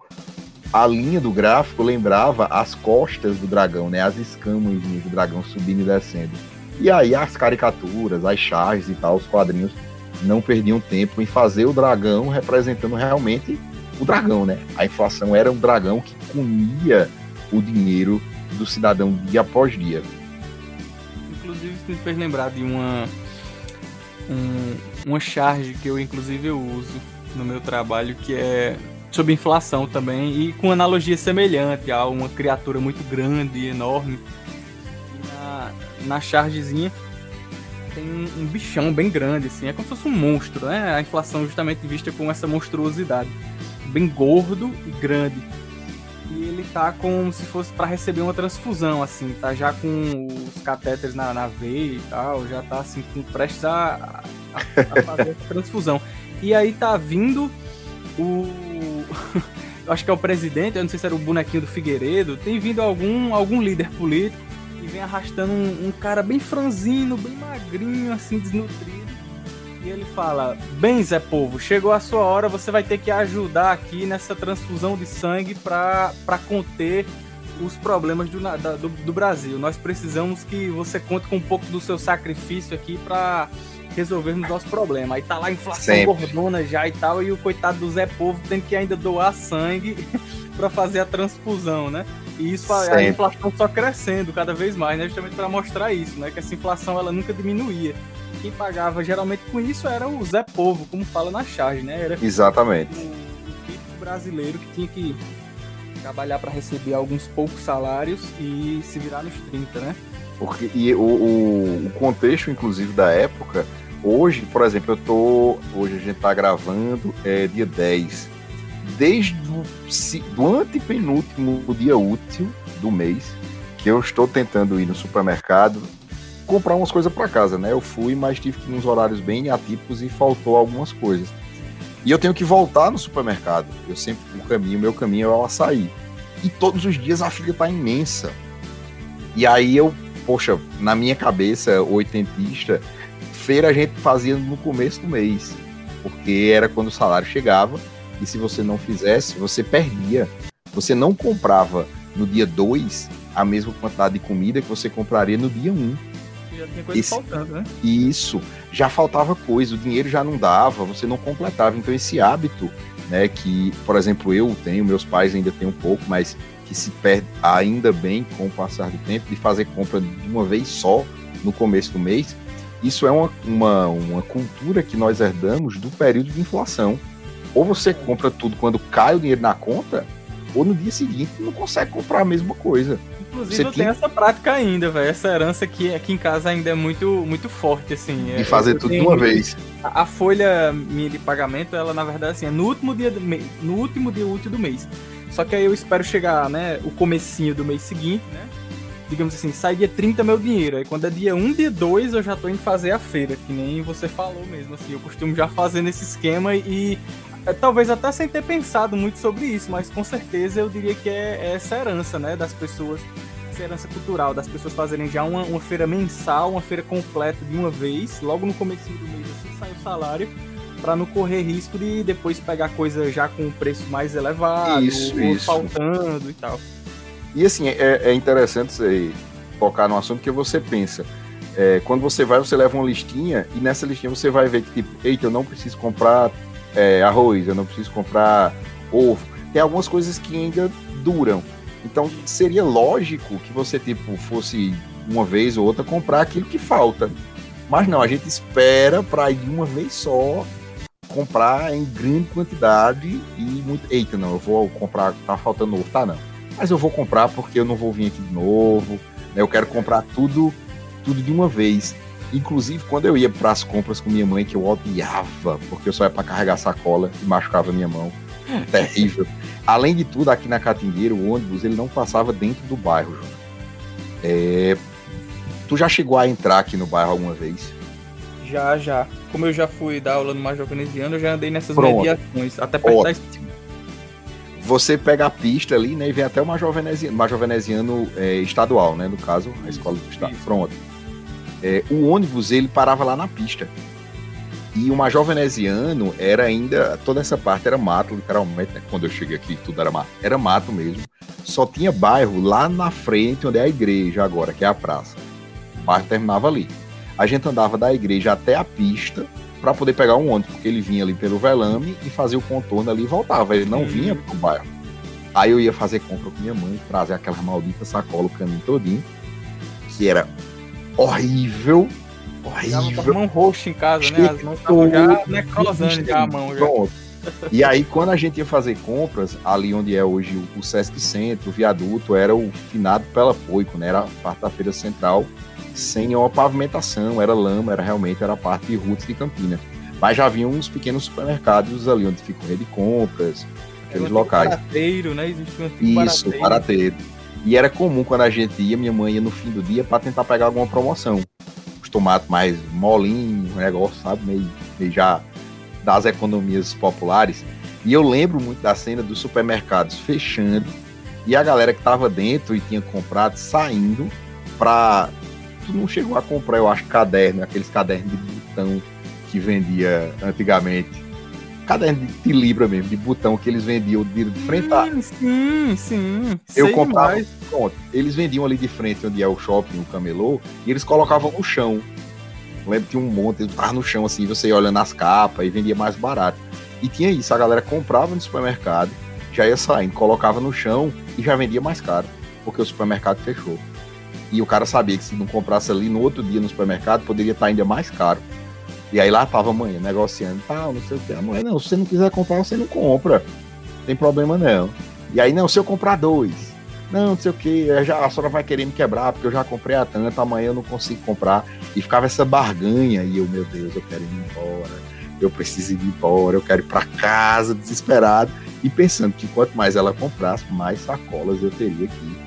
a linha do gráfico lembrava as costas do dragão, né? As escamas do dragão subindo e descendo. E aí as caricaturas, as charges e tal, os quadrinhos não perdiam tempo em fazer o dragão representando realmente o dragão, né? A inflação era um dragão que comia o dinheiro do cidadão dia após dia. Inclusive, isso me fez lembrar de uma um, uma charge que eu inclusive uso no meu trabalho que é sobre inflação também e com analogia semelhante a uma criatura muito grande, enorme. E na, na chargezinha tem um, um, bichão bem grande, assim, é como se fosse um monstro, né? A inflação justamente vista com essa monstruosidade. Bem gordo e grande. Tá como se fosse para receber uma transfusão, assim, tá já com os catéteres na, na veia e tal, já tá assim, com, prestes a, a, a fazer a transfusão. E aí tá vindo o. eu acho que é o presidente, eu não sei se era o bonequinho do Figueiredo, tem vindo algum, algum líder político e vem arrastando um, um cara bem franzino, bem magrinho, assim, desnutrido e ele fala: Bem, Zé Povo, chegou a sua hora, você vai ter que ajudar aqui nessa transfusão de sangue para conter os problemas do, da, do, do, Brasil. Nós precisamos que você conte com um pouco do seu sacrifício aqui para resolvermos nosso problema. Aí tá lá a inflação Sempre. gordona já e tal, e o coitado do Zé Povo tem que ainda doar sangue para fazer a transfusão, né? E isso Sempre. a inflação só crescendo cada vez mais, né? Justamente para mostrar isso, né? Que essa inflação ela nunca diminuía quem pagava geralmente com isso era o Zé Povo, como fala na charge, né? Era Exatamente. O, o típico brasileiro que tinha que trabalhar para receber alguns poucos salários e se virar nos 30, né? Porque, e o, o, o contexto, inclusive, da época hoje, por exemplo, eu tô. Hoje a gente tá gravando, é dia 10. Desde o do antepenúltimo dia útil do mês, que eu estou tentando ir no supermercado comprar umas coisas para casa, né? Eu fui, mas tive que ir nos horários bem atípicos e faltou algumas coisas. E eu tenho que voltar no supermercado. Eu sempre, o caminho, meu caminho é o açaí. E todos os dias a fila tá imensa. E aí eu, poxa, na minha cabeça, oitentista, feira a gente fazia no começo do mês. Porque era quando o salário chegava. E se você não fizesse, você perdia. Você não comprava no dia 2 a mesma quantidade de comida que você compraria no dia 1. Um. Já tinha coisa esse, faltando, né? Isso. Já faltava coisa, o dinheiro já não dava, você não completava. Então esse hábito, né, que, por exemplo, eu tenho, meus pais ainda têm um pouco, mas que se perde ainda bem com o passar do tempo, de fazer compra de uma vez só no começo do mês. Isso é uma, uma, uma cultura que nós herdamos do período de inflação. Ou você compra tudo quando cai o dinheiro na conta, ou no dia seguinte não consegue comprar a mesma coisa. Inclusive, você eu tenho essa prática ainda, velho. Essa herança aqui, aqui em casa ainda é muito, muito forte, assim. E fazer tudo de uma vez. A, a, folha minha de pagamento, ela, na verdade, assim, é no último dia do mês, no último dia útil do mês. Só que aí eu espero chegar, né, o comecinho do mês seguinte, né? Digamos assim, sai dia 30 meu dinheiro. Aí quando é dia 1, dia 2, eu já tô indo fazer a feira, que nem você falou mesmo, assim. Eu costumo já fazer nesse esquema e é, talvez até sem ter pensado muito sobre isso, mas com certeza eu diria que é, é essa herança, né, das pessoas, essa herança cultural, das pessoas fazerem já uma, uma feira mensal, uma feira completa de uma vez, logo no começo do mês assim sai o salário, para não correr risco de depois pegar coisa já com um preço mais elevado, isso, isso. faltando e tal. E assim, é, é interessante você tocar no assunto que você pensa. É, quando você vai, você leva uma listinha e nessa listinha você vai ver que, tipo, eita, eu não preciso comprar é, arroz, eu não preciso comprar ovo. Tem algumas coisas que ainda duram. Então seria lógico que você tipo fosse uma vez ou outra comprar aquilo que falta. Mas não, a gente espera para ir uma vez só comprar em grande quantidade e muito. Eita, não, eu vou comprar, tá faltando ovo, tá não. Mas eu vou comprar porque eu não vou vir aqui de novo. Né? Eu quero comprar tudo, tudo de uma vez. Inclusive, quando eu ia para as compras com minha mãe, que eu odiava, porque eu só ia para carregar sacola e machucava minha mão. Terrível. Além de tudo, aqui na Catingueira, o ônibus ele não passava dentro do bairro, João. É... Tu já chegou a entrar aqui no bairro alguma vez? Já, já. Como eu já fui dar aula no Major Veneziano, eu já andei nessas Pronto. mediações, até perto Ótimo. da você pega a pista ali, né, e vem até o Major Veneziano, Major Veneziano é, estadual, né, no caso, a escola do estado. Pronto é, o ônibus ele parava lá na pista. E o Major Veneziano era ainda. Toda essa parte era mato, literalmente. Né? Quando eu cheguei aqui, tudo era mato. Era mato mesmo. Só tinha bairro lá na frente, onde é a igreja agora, que é a praça. O bairro terminava ali. A gente andava da igreja até a pista para poder pegar um ônibus, porque ele vinha ali pelo velame e fazia o contorno ali e voltava. Ele não vinha pro bairro. Aí eu ia fazer compra com minha mãe, trazer aquela maldita sacola o caminho todinho, que era horrível. Horrível. Com a mão roxa em casa, né? As mãos estavam já necrosando já a mão. Já. Pronto. E aí, quando a gente ia fazer compras, ali onde é hoje o, o Sesc Centro, o viaduto, era o finado Pela Poico, né? Era a parte da feira central, sem nenhuma pavimentação, era lama, era realmente era a parte de roots de Campina. Mas já havia uns pequenos supermercados ali onde fica o rede de compras, aqueles locais. Barateiro, né? Existe um Isso, barateiro. barateiro. E era comum quando a gente ia, minha mãe ia no fim do dia para tentar pegar alguma promoção. Os tomates mais molinhos, o negócio, sabe? Meio, meio já das economias populares. E eu lembro muito da cena dos supermercados fechando e a galera que tava dentro e tinha comprado saindo pra. Tu não chegou a comprar, eu acho, caderno, aqueles cadernos de botão que vendia antigamente caderno de, libra mesmo, de botão que eles vendiam de, de frente a. Sim, sim. Eu comprava. Demais. Pronto, eles vendiam ali de frente onde é o shopping, o camelô, e eles colocavam no chão. Eu lembro que tinha um monte, ele tava no chão assim, você ia olhando as capas e vendia mais barato. E tinha isso, a galera comprava no supermercado, já ia saindo, colocava no chão e já vendia mais caro, porque o supermercado fechou. E o cara sabia que se não comprasse ali no outro dia no supermercado, poderia estar ainda mais caro. E aí lá tava a mãe negociando, tal, não sei o que. A não, se você não quiser comprar, você não compra. Não tem problema não. E aí, não, se eu comprar dois. Não, não sei o que, a senhora vai querer me quebrar, porque eu já comprei a tanta, amanhã eu não consigo comprar. E ficava essa barganha, e eu, meu Deus, eu quero ir embora, eu preciso ir embora, eu quero ir para casa, desesperado, e pensando que quanto mais ela comprasse, mais sacolas eu teria que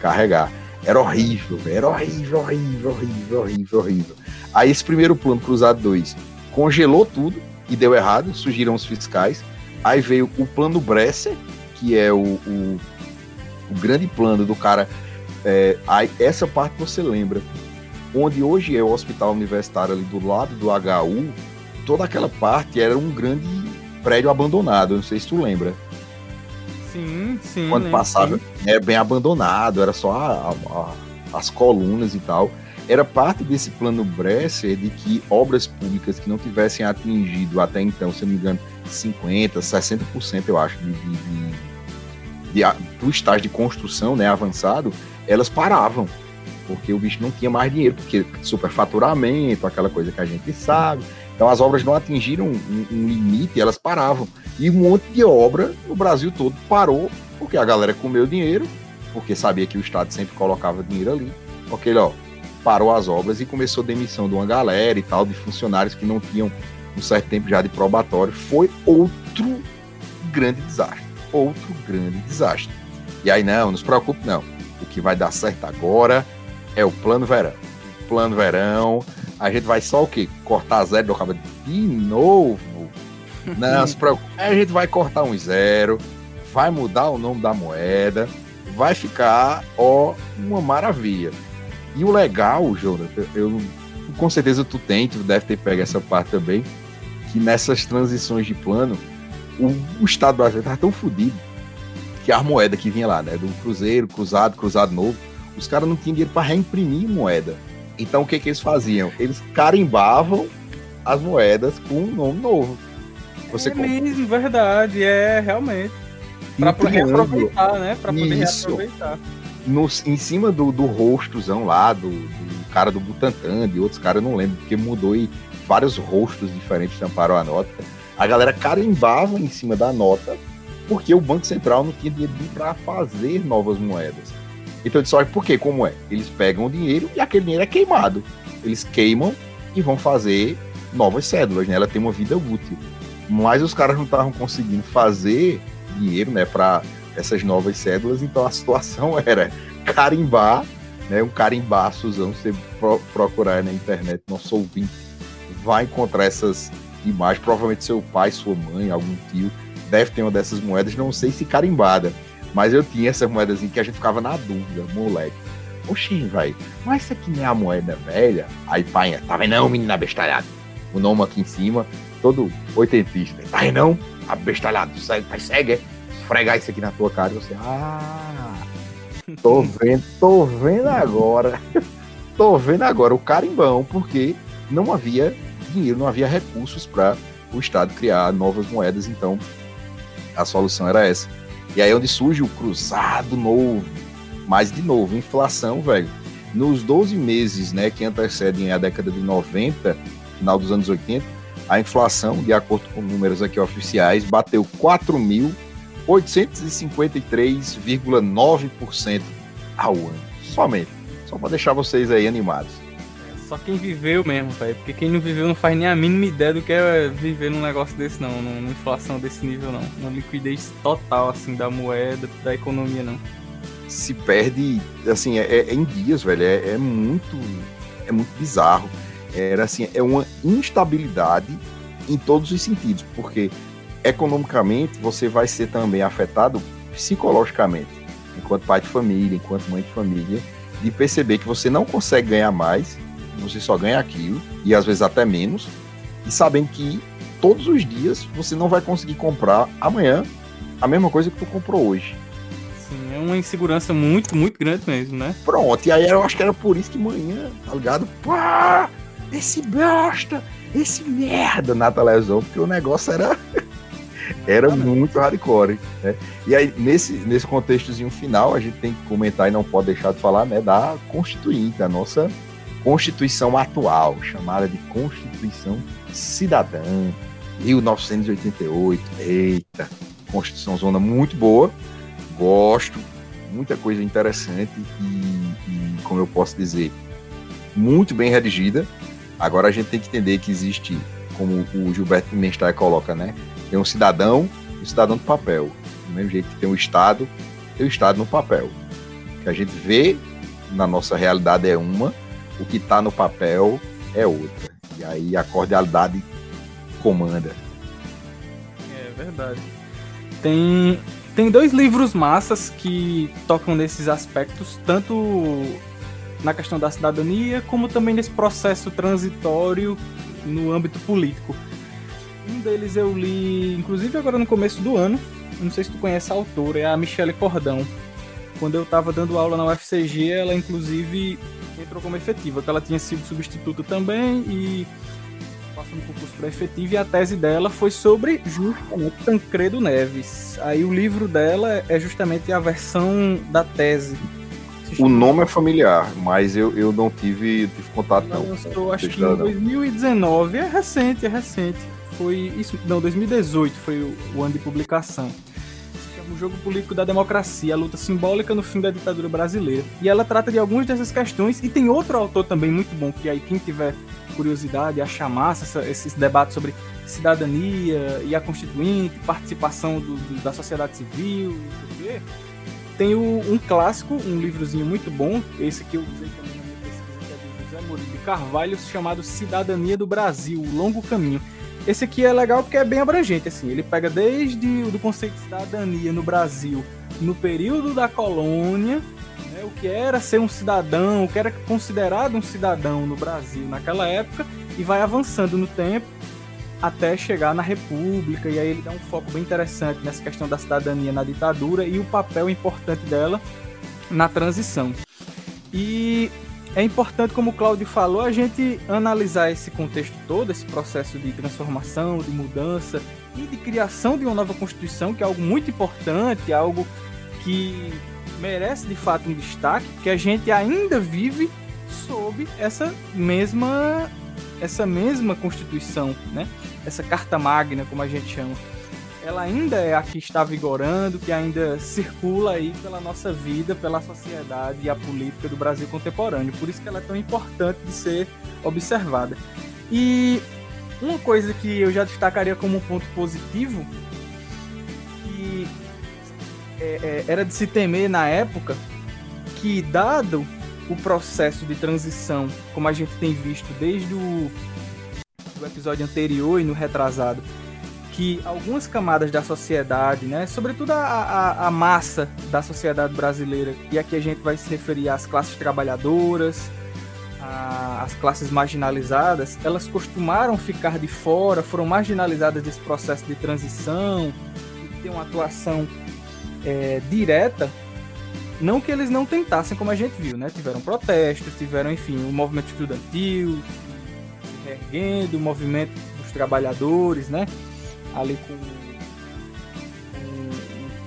carregar. Era horrível, era horrível, horrível, horrível, horrível, horrível. Aí esse primeiro plano cruzado 2 congelou tudo e deu errado, surgiram os fiscais. Aí veio o plano Bresser, que é o, o, o grande plano do cara. É, aí essa parte você lembra. Onde hoje é o hospital universitário ali do lado do HU, toda aquela parte era um grande prédio abandonado. Não sei se tu lembra. Sim, sim. Quando passava, sim. é bem abandonado, era só a, a, as colunas e tal. Era parte desse plano Bresser de que obras públicas que não tivessem atingido até então, se não me engano, 50%, 60%, eu acho, de, de, de, do estágio de construção né, avançado, elas paravam. Porque o bicho não tinha mais dinheiro, porque superfaturamento, aquela coisa que a gente sabe. Então as obras não atingiram um, um limite, elas paravam. E um monte de obra no Brasil todo parou, porque a galera comeu dinheiro, porque sabia que o Estado sempre colocava dinheiro ali. Ele, ó, parou as obras e começou a demissão de uma galera e tal, de funcionários que não tinham um certo tempo já de probatório. Foi outro grande desastre. Outro grande desastre. E aí, não, não se preocupe, não. O que vai dar certo agora é o plano verão. Plano verão, a gente vai só o quê? Cortar zero do cabo de novo? Não, se preocupe. A gente vai cortar um zero, vai mudar o nome da moeda, vai ficar, ó, uma maravilha. E o legal, Jonas, eu, com certeza tu tem, tu deve ter pego essa parte também, que nessas transições de plano, o, o Estado brasileiro tá tão fodido que a moeda que vinha lá, né, do Cruzeiro, Cruzado, Cruzado Novo, os caras não tinham dinheiro para reimprimir moeda. Então o que que eles faziam? Eles carimbavam as moedas com um nome novo. Você é mesmo, verdade, é realmente. Para poder aproveitar, né? Para poder Isso. reaproveitar. No, em cima do, do rostozão lá, do, do cara do Butantan, de outros caras, não lembro, porque mudou e vários rostos diferentes tamparam a nota. A galera carimbava em cima da nota, porque o Banco Central não tinha dinheiro para fazer novas moedas. Então eles olha, por quê? Como é? Eles pegam o dinheiro e aquele dinheiro é queimado. Eles queimam e vão fazer novas cédulas, né? Ela tem uma vida útil. Mas os caras não estavam conseguindo fazer dinheiro, né, para essas novas cédulas, então a situação era carimbar, né, um carimbaçozão, você pro, procurar na internet, nosso ouvinte vai encontrar essas imagens, provavelmente seu pai, sua mãe, algum tio, deve ter uma dessas moedas, não sei se carimbada, mas eu tinha essa moedazinha que a gente ficava na dúvida, moleque. Oxi, velho, mas isso aqui não é a moeda velha? Aí, pai, tá vendo não, menina bestalhada? O nome aqui em cima, todo oitentista. Tá vendo não? Abestalhado, segue, vai, segue, é? Esfregar isso aqui na tua cara e você, ah, tô vendo, tô vendo agora. tô vendo agora o carimbão, porque não havia dinheiro, não havia recursos para o Estado criar novas moedas, então a solução era essa. E aí é onde surge o cruzado novo. Mas, de novo, inflação, velho. Nos 12 meses né, que antecedem a década de 90, final dos anos 80, a inflação, de acordo com números aqui oficiais, bateu 4.853,9% ao ano. Somente. Só para deixar vocês aí animados. Só quem viveu mesmo, velho. Porque quem não viveu não faz nem a mínima ideia do que é viver num negócio desse, não. Numa inflação desse nível, não. Uma liquidez total, assim, da moeda, da economia, não. Se perde, assim, é, é, é em dias, velho. É, é, muito. É muito bizarro. Era assim, é uma instabilidade em todos os sentidos, porque economicamente você vai ser também afetado psicologicamente, enquanto pai de família, enquanto mãe de família, de perceber que você não consegue ganhar mais você só ganha aquilo, e às vezes até menos, e sabendo que todos os dias você não vai conseguir comprar amanhã a mesma coisa que tu comprou hoje. Sim, é uma insegurança muito, muito grande mesmo, né? Pronto, e aí eu acho que era por isso que manhã, tá ligado? Pá, esse bosta, esse merda na televisão, porque o negócio era era muito hardcore, né? E aí, nesse, nesse contextozinho final, a gente tem que comentar e não pode deixar de falar, né, da Constituinte, a nossa Constituição atual, chamada de Constituição Cidadã, 1988. Eita, Constituição Zona muito boa, gosto, muita coisa interessante e, e, como eu posso dizer, muito bem redigida. Agora a gente tem que entender que existe, como o Gilberto Menstein coloca, né? Tem um cidadão e um cidadão do papel. Do mesmo jeito que tem o Estado, tem o Estado no papel. O que a gente vê na nossa realidade é uma, o que está no papel é outra. E aí a cordialidade comanda. É verdade. Tem, tem dois livros massas que tocam nesses aspectos, tanto na questão da cidadania, como também nesse processo transitório no âmbito político. Um deles eu li, inclusive agora no começo do ano, não sei se tu conhece a autora, é a Michelle Cordão. Quando eu estava dando aula na UFCG, ela inclusive entrou como efetiva, que ela tinha sido substituto também e passou no concurso para efetivo e a tese dela foi sobre justamente Tancredo Neves. Aí o livro dela é justamente a versão da tese. O nome é familiar, mas eu, eu não tive, tive contato ela não. Lançou, acho que em 2019, é recente, é recente. Foi isso, não, 2018 foi o, o ano de publicação o jogo político da democracia, a luta simbólica no fim da ditadura brasileira. E ela trata de algumas dessas questões, e tem outro autor também muito bom, que aí quem tiver curiosidade, achar massa esses debates sobre cidadania e a constituinte, participação do, do, da sociedade civil, não sei o quê. Tem o, um clássico, um livrozinho muito bom, esse aqui eu usei também na minha pesquisa, que é do José Murilo de Carvalho, chamado Cidadania do Brasil, o Longo Caminho. Esse aqui é legal porque é bem abrangente, assim. Ele pega desde o conceito de cidadania no Brasil, no período da colônia, né, o que era ser um cidadão, o que era considerado um cidadão no Brasil naquela época, e vai avançando no tempo até chegar na República. E aí ele dá um foco bem interessante nessa questão da cidadania na ditadura e o papel importante dela na transição. E é importante, como o Claudio falou, a gente analisar esse contexto todo, esse processo de transformação, de mudança e de criação de uma nova Constituição, que é algo muito importante, algo que merece de fato um destaque, porque a gente ainda vive sob essa mesma essa mesma Constituição, né? Essa Carta Magna, como a gente chama ela ainda é a que está vigorando, que ainda circula aí pela nossa vida, pela sociedade e a política do Brasil contemporâneo. Por isso que ela é tão importante de ser observada. E uma coisa que eu já destacaria como um ponto positivo, que é, é, era de se temer na época, que dado o processo de transição, como a gente tem visto desde o episódio anterior e no retrasado, que algumas camadas da sociedade, né, sobretudo a, a, a, massa da sociedade brasileira, e aqui a gente vai se referir às classes trabalhadoras, às classes marginalizadas, elas costumaram ficar de fora, foram marginalizadas desse processo de transição, e ter uma atuação é, direta. Não que eles não tentassem, como a gente viu, né? Tiveram protestos, tiveram, enfim, o movimento estudantil se o movimento dos trabalhadores, né? Ali com,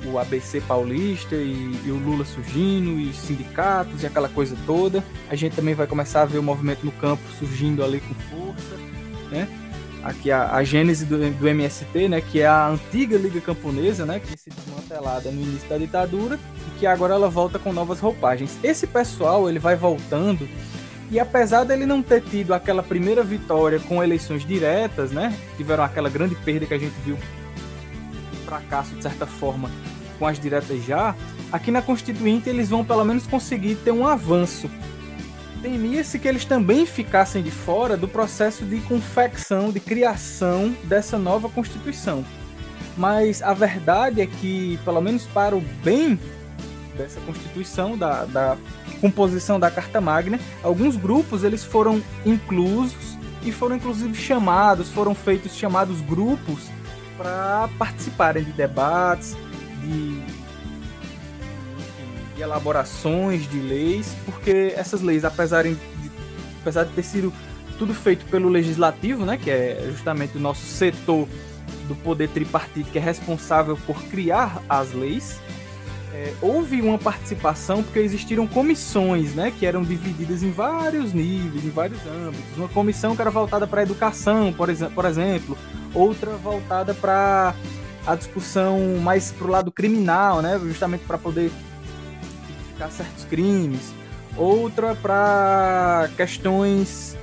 o ABC paulista e, e, o Lula surgindo, e os sindicatos e aquela coisa toda. A gente também vai começar a ver o movimento no campo surgindo ali com força, né? Aqui a, a gênese do, do MST, né, que é a antiga Liga Camponesa, né, que se desmantelada no início da ditadura e que agora ela volta com novas roupagens. Esse pessoal, ele vai voltando e apesar dele não ter tido aquela primeira vitória com eleições diretas, né? Tiveram aquela grande perda que a gente viu, um fracasso de certa forma com as diretas já. Aqui na Constituinte eles vão pelo menos conseguir ter um avanço. Temia-se que eles também ficassem de fora do processo de confecção, de criação dessa nova Constituição. Mas a verdade é que, pelo menos para o bem dessa Constituição, da, da composição da Carta Magna, alguns grupos eles foram inclusos e foram inclusive chamados, foram feitos chamados grupos para participarem de debates, de, de, elaborações de leis, porque essas leis, apesar de, apesar de ter sido tudo feito pelo legislativo, né, que é justamente o nosso setor do poder tripartite que é responsável por criar as leis, é, houve uma participação porque existiram comissões, né, que eram divididas em vários níveis, em vários âmbitos. Uma comissão que era voltada para a educação, por, por exemplo, outra voltada para a discussão mais para o lado criminal, né, justamente para poder tipificar certos crimes, outra para questões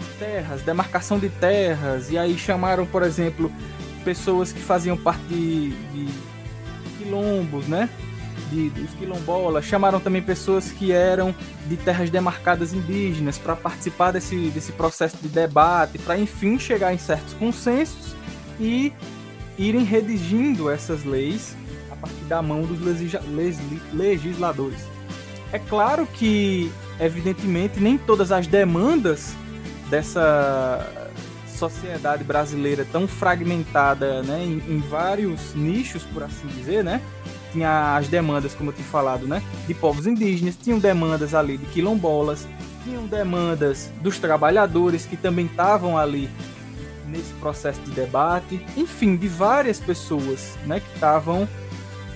de terras, demarcação de terras, e aí chamaram, por exemplo, pessoas que faziam parte de, de quilombos, né? De, dos quilombolas, chamaram também pessoas que eram de terras demarcadas indígenas para participar desse, desse processo de debate, para enfim chegar em certos consensos e irem redigindo essas leis a partir da mão dos legisladores. É claro que, evidentemente, nem todas as demandas dessa sociedade brasileira tão fragmentada né, em, em, vários nichos, por assim dizer, né? Tinha as demandas, como eu tinha falado, né? De povos indígenas, tinham demandas ali de quilombolas, tinham demandas dos trabalhadores que também estavam ali nesse processo de debate, enfim, de várias pessoas, né? Que estavam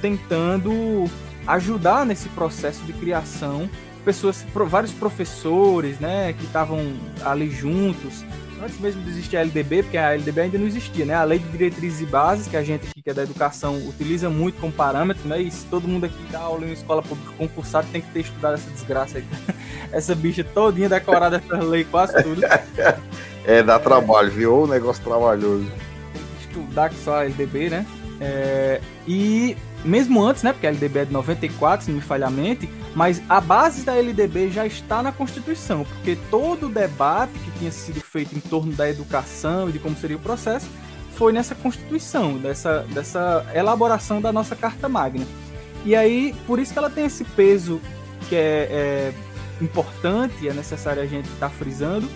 tentando ajudar nesse processo de criação pessoas, vários professores, né, que estavam ali juntos, antes mesmo de existir a LDB, porque a LDB ainda não existia, né? A Lei de Diretrizes e Bases, que a gente aqui, que é da educação, utiliza muito como parâmetro, né? E se todo mundo aqui dá aula em escola pública concursada, tem que ter estudado essa desgraça aí. essa bicha todinha decorada essa lei, quase tudo. é, dá trabalho, viu? O negócio trabalhoso. Tem que estudar que só a LDB, né? É, e mesmo antes, né? Porque a LDB é de 94, se não me falha a mente, mas a base da LDB já está na Constituição, porque todo o debate que tinha sido feito em torno da educação e de como seria o processo foi nessa Constituição, dessa, dessa elaboração da nossa Carta Magna. E aí, por isso que ela tem esse peso que é, é importante, é necessário a gente estar tá frisando,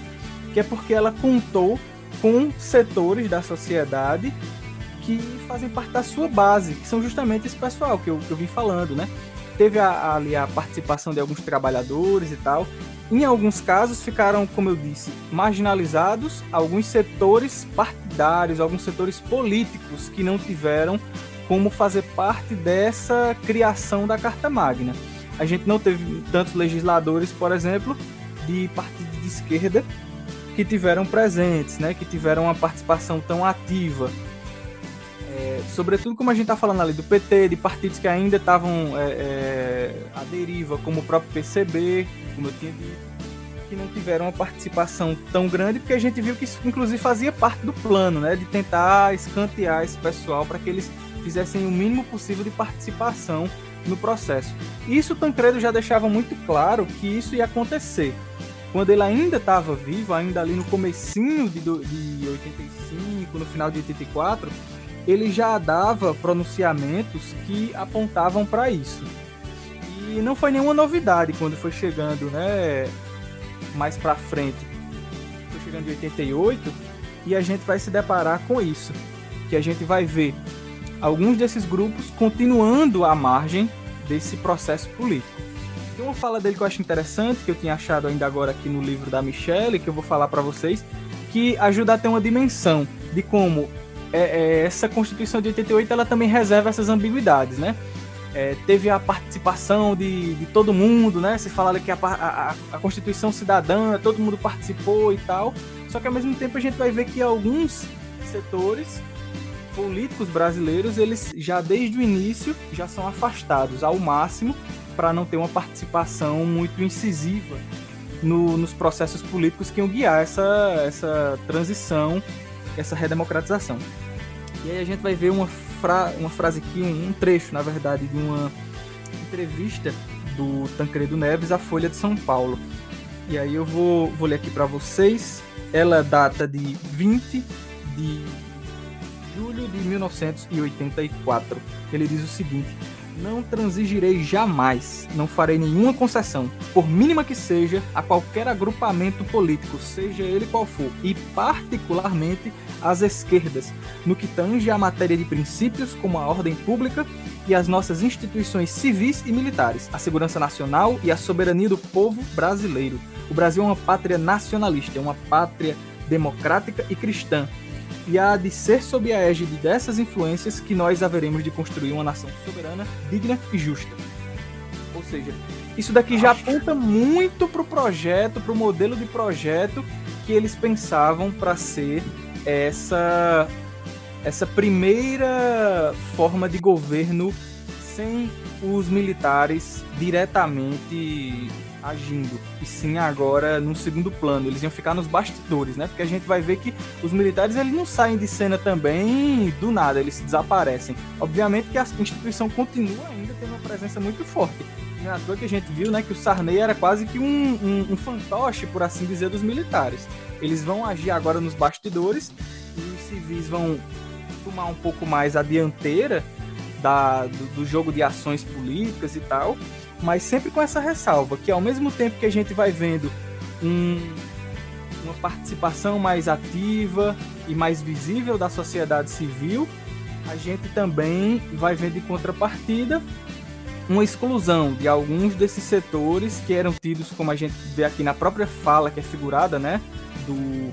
que é porque ela contou com setores da sociedade que fazem parte da sua base, que são justamente esse pessoal que eu, que eu vim falando, né? Teve a, ali a participação de alguns trabalhadores e tal. Em alguns casos ficaram, como eu disse, marginalizados alguns setores partidários, alguns setores políticos que não tiveram como fazer parte dessa criação da Carta Magna. A gente não teve tantos legisladores, por exemplo, de partidos de esquerda que tiveram presentes, né, que tiveram uma participação tão ativa é, sobretudo como a gente está falando ali do PT, de partidos que ainda estavam é, é, à deriva, como o próprio PCB, como eu tinha dito, que não tiveram uma participação tão grande, porque a gente viu que isso inclusive fazia parte do plano, né, de tentar escantear esse pessoal para que eles fizessem o mínimo possível de participação no processo. Isso Tancredo já deixava muito claro que isso ia acontecer. Quando ele ainda estava vivo, ainda ali no comecinho de, de 85, no final de 84, ele já dava pronunciamentos que apontavam para isso. E não foi nenhuma novidade quando foi chegando, né, mais para frente. Foi chegando em 88 e a gente vai se deparar com isso, que a gente vai ver alguns desses grupos continuando à margem desse processo político. Tem uma fala dele que eu acho interessante, que eu tinha achado ainda agora aqui no livro da Michelle, que eu vou falar para vocês, que ajuda a ter uma dimensão de como é, é, essa Constituição de 88 ela também reserva essas ambiguidades, né? É, teve a participação de, de, todo mundo, né? Se falaram que a, a, a, Constituição cidadã, todo mundo participou e tal. Só que ao mesmo tempo a gente vai ver que alguns setores políticos brasileiros, eles já desde o início já são afastados ao máximo para não ter uma participação muito incisiva no, nos processos políticos que iam guiar essa, essa transição, essa redemocratização. E aí a gente vai ver uma, fra uma frase aqui, um, um trecho, na verdade, de uma entrevista do Tancredo Neves à Folha de São Paulo. E aí eu vou, vou ler aqui para vocês. Ela data de 20 de julho de 1984. Ele diz o seguinte: não transigirei jamais, não farei nenhuma concessão, por mínima que seja, a qualquer agrupamento político, seja ele qual for, e particularmente às esquerdas, no que tange à matéria de princípios como a ordem pública e as nossas instituições civis e militares, a segurança nacional e a soberania do povo brasileiro. O Brasil é uma pátria nacionalista, é uma pátria democrática e cristã, e há de ser sob a égide dessas influências que nós haveremos de construir uma nação soberana, digna e justa. Ou seja, isso daqui já aponta muito para o projeto, para o modelo de projeto que eles pensavam para ser essa essa primeira forma de governo sem os militares diretamente agindo, e sim agora no segundo plano. Eles iam ficar nos bastidores, né? Porque a gente vai ver que os militares eles não saem de cena também do nada, eles desaparecem. Obviamente que a instituição continua ainda tendo uma presença muito forte. Não é à toa que a gente viu né, que o Sarney era quase que um, um, um fantoche, por assim dizer, dos militares. Eles vão agir agora nos bastidores e os civis vão tomar um pouco mais a dianteira da, do, do jogo de ações políticas e tal mas sempre com essa ressalva, que ao mesmo tempo que a gente vai vendo um, uma participação mais ativa e mais visível da sociedade civil, a gente também vai vendo em contrapartida uma exclusão de alguns desses setores que eram tidos, como a gente vê aqui na própria fala que é figurada, né, do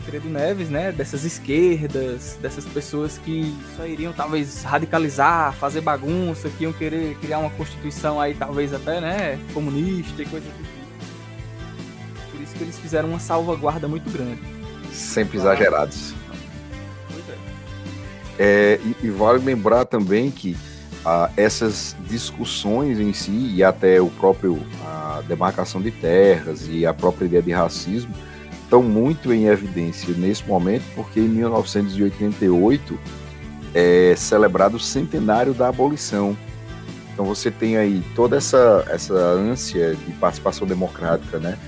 Tancredo Neves, né? Dessas esquerdas, dessas pessoas que só iriam talvez radicalizar, fazer bagunça, que iam querer criar uma constituição aí talvez até, né, comunista e coisa do tipo. Por isso que eles fizeram uma salvaguarda muito grande. Sempre exagerados. Pois é. é e, e, vale lembrar também que ah, essas discussões em si e até o próprio a demarcação de terras e a própria ideia de racismo estão muito em evidência nesse momento, porque em 1988 é celebrado o centenário da abolição. Então você tem aí toda essa, essa ânsia de participação democrática, né?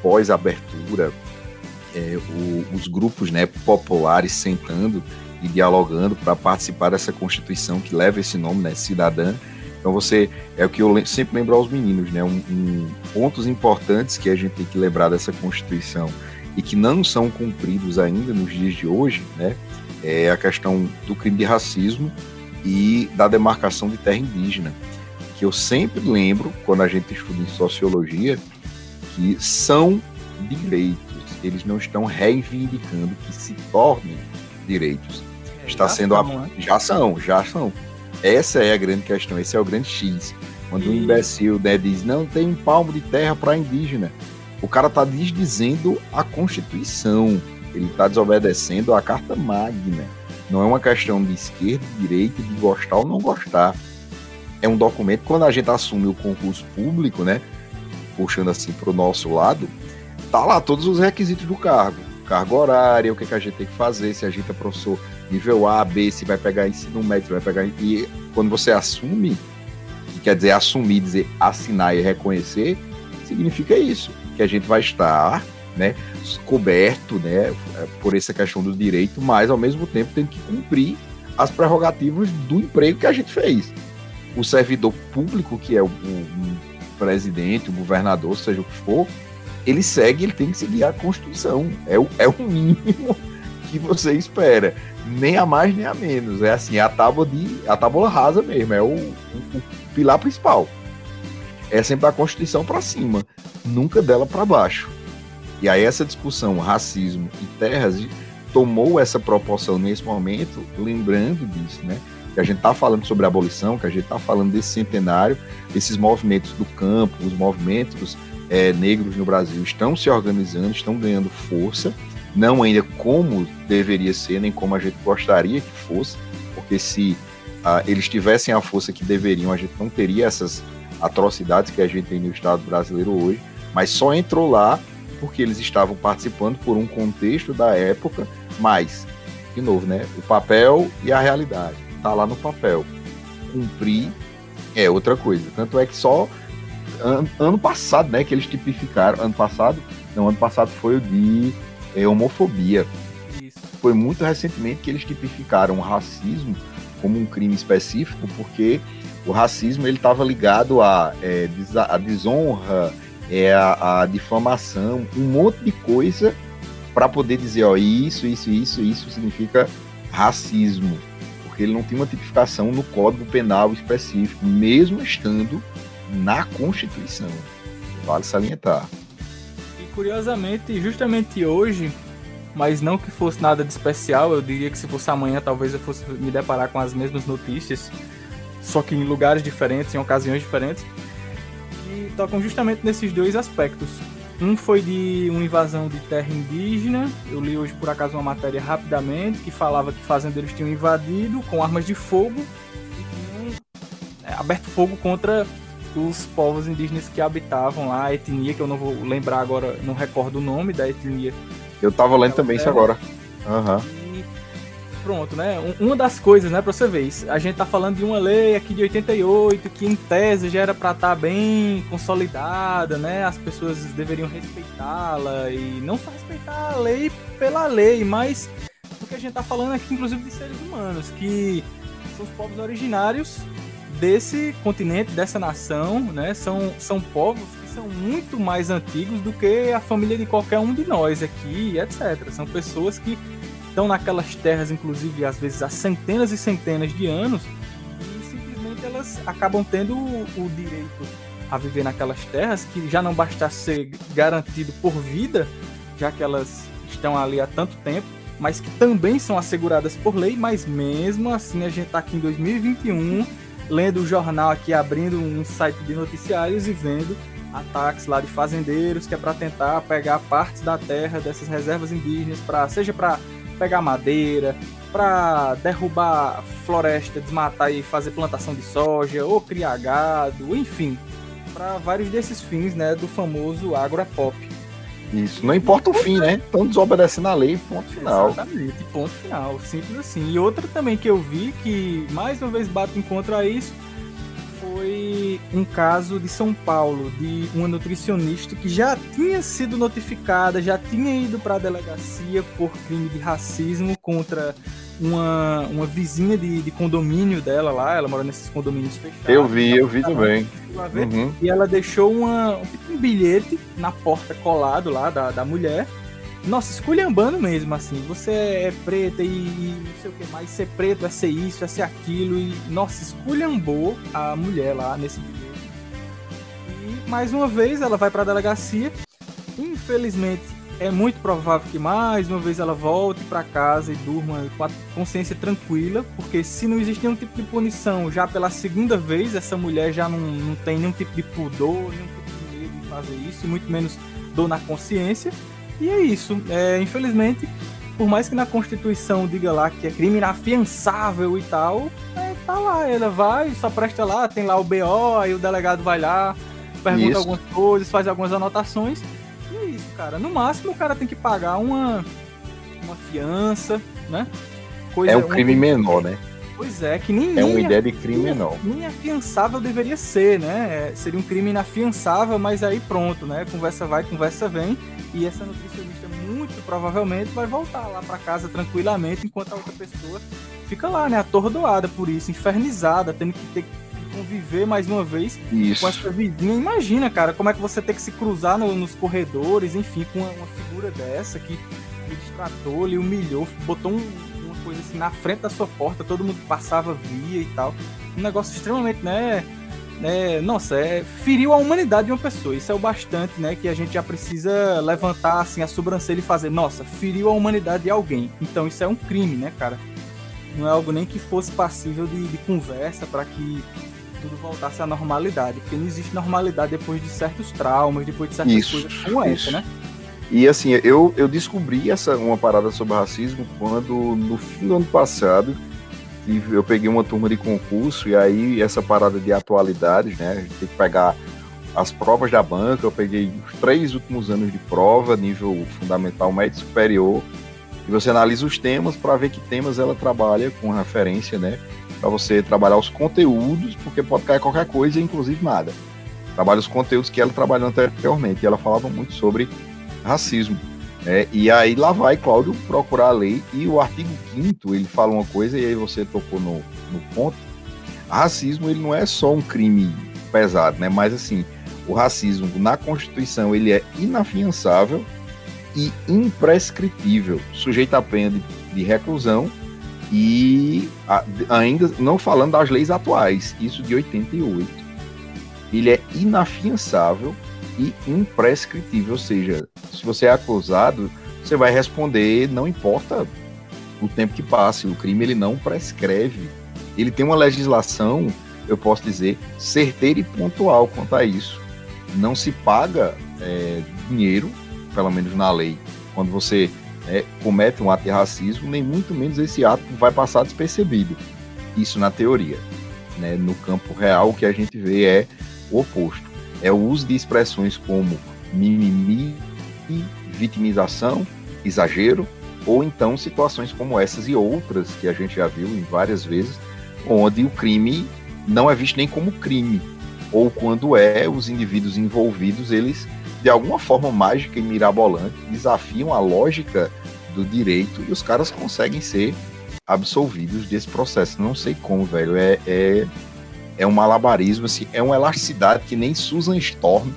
Pós-abertura, é, os grupos né, populares sentando e dialogando para participar dessa Constituição que leva esse nome, né? Cidadã. Então você é o que eu sempre lembro aos meninos, né? Um, um, pontos importantes que a gente tem que lembrar dessa Constituição e que não são cumpridos ainda nos dias de hoje, né, é a questão do crime de racismo e da demarcação de terra indígena, que eu sempre lembro, quando a gente estuda em sociologia, que são direitos, eles não estão reivindicando que se tornem direitos. É, Está sendo são, a... né? já são, já são. Essa é a grande questão, esse é o grande X. Quando e... um imbecil né, diz não tem um palmo de terra para indígena, o cara tá desdizendo a Constituição, ele está desobedecendo a Carta Magna. Não é uma questão de esquerda, de direita, de gostar ou não gostar. É um documento, quando a gente assume o concurso público, né, puxando assim para o nosso lado, tá lá todos os requisitos do cargo. Cargo horário, o que, que a gente tem que fazer, se a gente é professor nível A, B, se vai pegar ensino médio, se vai pegar... E quando você assume, que quer dizer assumir, dizer assinar e reconhecer, significa isso que a gente vai estar né, coberto né, por essa questão do direito, mas ao mesmo tempo tem que cumprir as prerrogativas do emprego que a gente fez. O servidor público, que é o, o presidente, o governador, seja o que for, ele segue, ele tem que seguir a Constituição. É o, é o mínimo que você espera. Nem a mais, nem a menos. É assim, a tábua de. a tábua rasa mesmo, é o, o, o pilar principal. É sempre a Constituição para cima nunca dela para baixo. E aí essa discussão racismo e terras tomou essa proporção nesse momento, lembrando disso, né? Que a gente está falando sobre a abolição, que a gente está falando desse centenário, esses movimentos do campo, os movimentos é, negros no Brasil estão se organizando, estão ganhando força, não ainda como deveria ser, nem como a gente gostaria que fosse, porque se ah, eles tivessem a força que deveriam, a gente não teria essas atrocidades que a gente tem no Estado brasileiro hoje mas só entrou lá porque eles estavam participando por um contexto da época, mas, de novo, né, o papel e a realidade, tá lá no papel. Cumprir é outra coisa. Tanto é que só an ano passado, né, que eles tipificaram, ano passado, não, ano passado foi o de é, homofobia. Isso. Foi muito recentemente que eles tipificaram o racismo como um crime específico, porque o racismo ele estava ligado à é, a desonra, é a, a difamação, um monte de coisa para poder dizer, ó, isso, isso, isso, isso significa racismo, porque ele não tem uma tipificação no Código Penal específico, mesmo estando na Constituição. Vale salientar. E curiosamente, justamente hoje, mas não que fosse nada de especial, eu diria que se fosse amanhã talvez eu fosse me deparar com as mesmas notícias, só que em lugares diferentes, em ocasiões diferentes tocam justamente nesses dois aspectos. Um foi de uma invasão de terra indígena. Eu li hoje por acaso uma matéria rapidamente que falava que fazendeiros tinham invadido com armas de fogo e tinham aberto fogo contra os povos indígenas que habitavam lá, a etnia, que eu não vou lembrar agora, não recordo o nome da etnia. Eu tava lendo também isso agora. Aham. Uhum pronto, né? Uma das coisas, né, pra você ver, a gente tá falando de uma lei aqui de 88 que em tese já era pra estar tá bem consolidada, né? As pessoas deveriam respeitá-la e não só respeitar a lei pela lei, mas porque a gente tá falando aqui inclusive de seres humanos que são os povos originários desse continente, dessa nação, né? São, são povos que são muito mais antigos do que a família de qualquer um de nós aqui, etc. São pessoas que estão naquelas terras, inclusive, às vezes há centenas e centenas de anos, e simplesmente elas acabam tendo o, o direito a viver naquelas terras, que já não basta ser garantido por vida, já que elas estão ali há tanto tempo, mas que também são asseguradas por lei, mas mesmo assim a gente está aqui em 2021, lendo o jornal aqui, abrindo um site de noticiários e vendo ataques lá de fazendeiros que é para tentar pegar partes da terra dessas reservas indígenas para seja para pegar madeira, para derrubar floresta, desmatar e fazer plantação de soja, ou criar gado, enfim, para vários desses fins, né, do famoso agropop. Isso, não importa o fim, né? Estão desobedecendo a lei, ponto final. Exatamente, ponto final, simples assim. E outra também que eu vi que mais uma vez bate em contra a isso foi um caso de São Paulo, de uma nutricionista que já tinha sido notificada, já tinha ido para a delegacia por crime de racismo contra uma, uma vizinha de, de condomínio dela lá, ela mora nesses condomínios fechados. Eu vi, eu vi também. Uhum. E ela deixou uma, um bilhete na porta colado lá da, da mulher, nossa, esculhambando mesmo, assim. Você é preta e, e, não sei o que mais. Ser preto é ser isso, é ser aquilo. E, nossa, esculhambou a mulher lá nesse bilhete. E, mais uma vez, ela vai pra delegacia. Infelizmente, é muito provável que mais uma vez ela volte para casa e durma com a consciência tranquila, porque se não existe nenhum tipo de punição já pela segunda vez, essa mulher já não, não tem nenhum tipo de pudor, nenhum tipo de medo de fazer isso, muito menos dor na consciência. E é isso. É, infelizmente, por mais que na Constituição diga lá que é crime inafiançável e tal, é, tá lá, ela vai, só presta lá, tem lá o BO, aí o delegado vai lá, pergunta isso. algumas coisas, faz algumas anotações. E é isso, cara. No máximo o cara tem que pagar uma, uma fiança, né? Coisa, é um crime menor, né? Pois é, que nem. É uma ideia de crime menor. Nem afiançável deveria ser, né? É, seria um crime inafiançável, mas aí pronto, né? Conversa vai, conversa vem. E essa nutricionista muito provavelmente vai voltar lá para casa tranquilamente, enquanto a outra pessoa fica lá, né? Atordoada por isso, infernizada, tendo que ter que conviver mais uma vez isso. com essa vizinha. Imagina, cara, como é que você tem que se cruzar no, nos corredores, enfim, com uma, uma figura dessa que lhe distratou, lhe humilhou, botou um coisa assim na frente da sua porta, todo mundo passava, via e tal. Um negócio extremamente, né? né nossa, é, feriu a humanidade de uma pessoa. Isso é o bastante, né? Que a gente já precisa levantar assim a sobrancelha e fazer, nossa, feriu a humanidade de alguém. Então isso é um crime, né, cara? Não é algo nem que fosse passível de, de conversa para que tudo voltasse à normalidade, porque não existe normalidade depois de certos traumas, depois de certas isso, coisas como essa, né? E assim, eu, eu descobri essa uma parada sobre racismo quando, no fim do ano passado, eu peguei uma turma de concurso e aí essa parada de atualidades, né? A gente tem que pegar as provas da banca, eu peguei os três últimos anos de prova, nível fundamental, médio superior, e você analisa os temas para ver que temas ela trabalha com referência, né? Para você trabalhar os conteúdos, porque pode cair qualquer coisa, inclusive nada. Trabalha os conteúdos que ela trabalhou anteriormente, e ela falava muito sobre racismo. É, e aí lá vai Cláudio procurar a lei e o artigo 5 ele fala uma coisa e aí você tocou no, no ponto. Racismo ele não é só um crime pesado, né? Mas assim, o racismo na Constituição ele é inafiançável e imprescritível, sujeito a pena de, de reclusão e a, ainda não falando das leis atuais, isso de 88. Ele é inafiançável e imprescritível, ou seja, se você é acusado, você vai responder, não importa o tempo que passe, o crime ele não prescreve. Ele tem uma legislação, eu posso dizer, certeira e pontual quanto a isso. Não se paga é, dinheiro, pelo menos na lei, quando você é, comete um ato de racismo, nem muito menos esse ato vai passar despercebido. Isso na teoria. Né? No campo real, o que a gente vê é o oposto. É o uso de expressões como mimimi, vitimização, exagero, ou então situações como essas e outras que a gente já viu em várias vezes, onde o crime não é visto nem como crime, ou quando é, os indivíduos envolvidos, eles de alguma forma mágica e mirabolante desafiam a lógica do direito e os caras conseguem ser absolvidos desse processo. Não sei como, velho. É, é, é um malabarismo, assim, é uma elasticidade que nem Susan Storm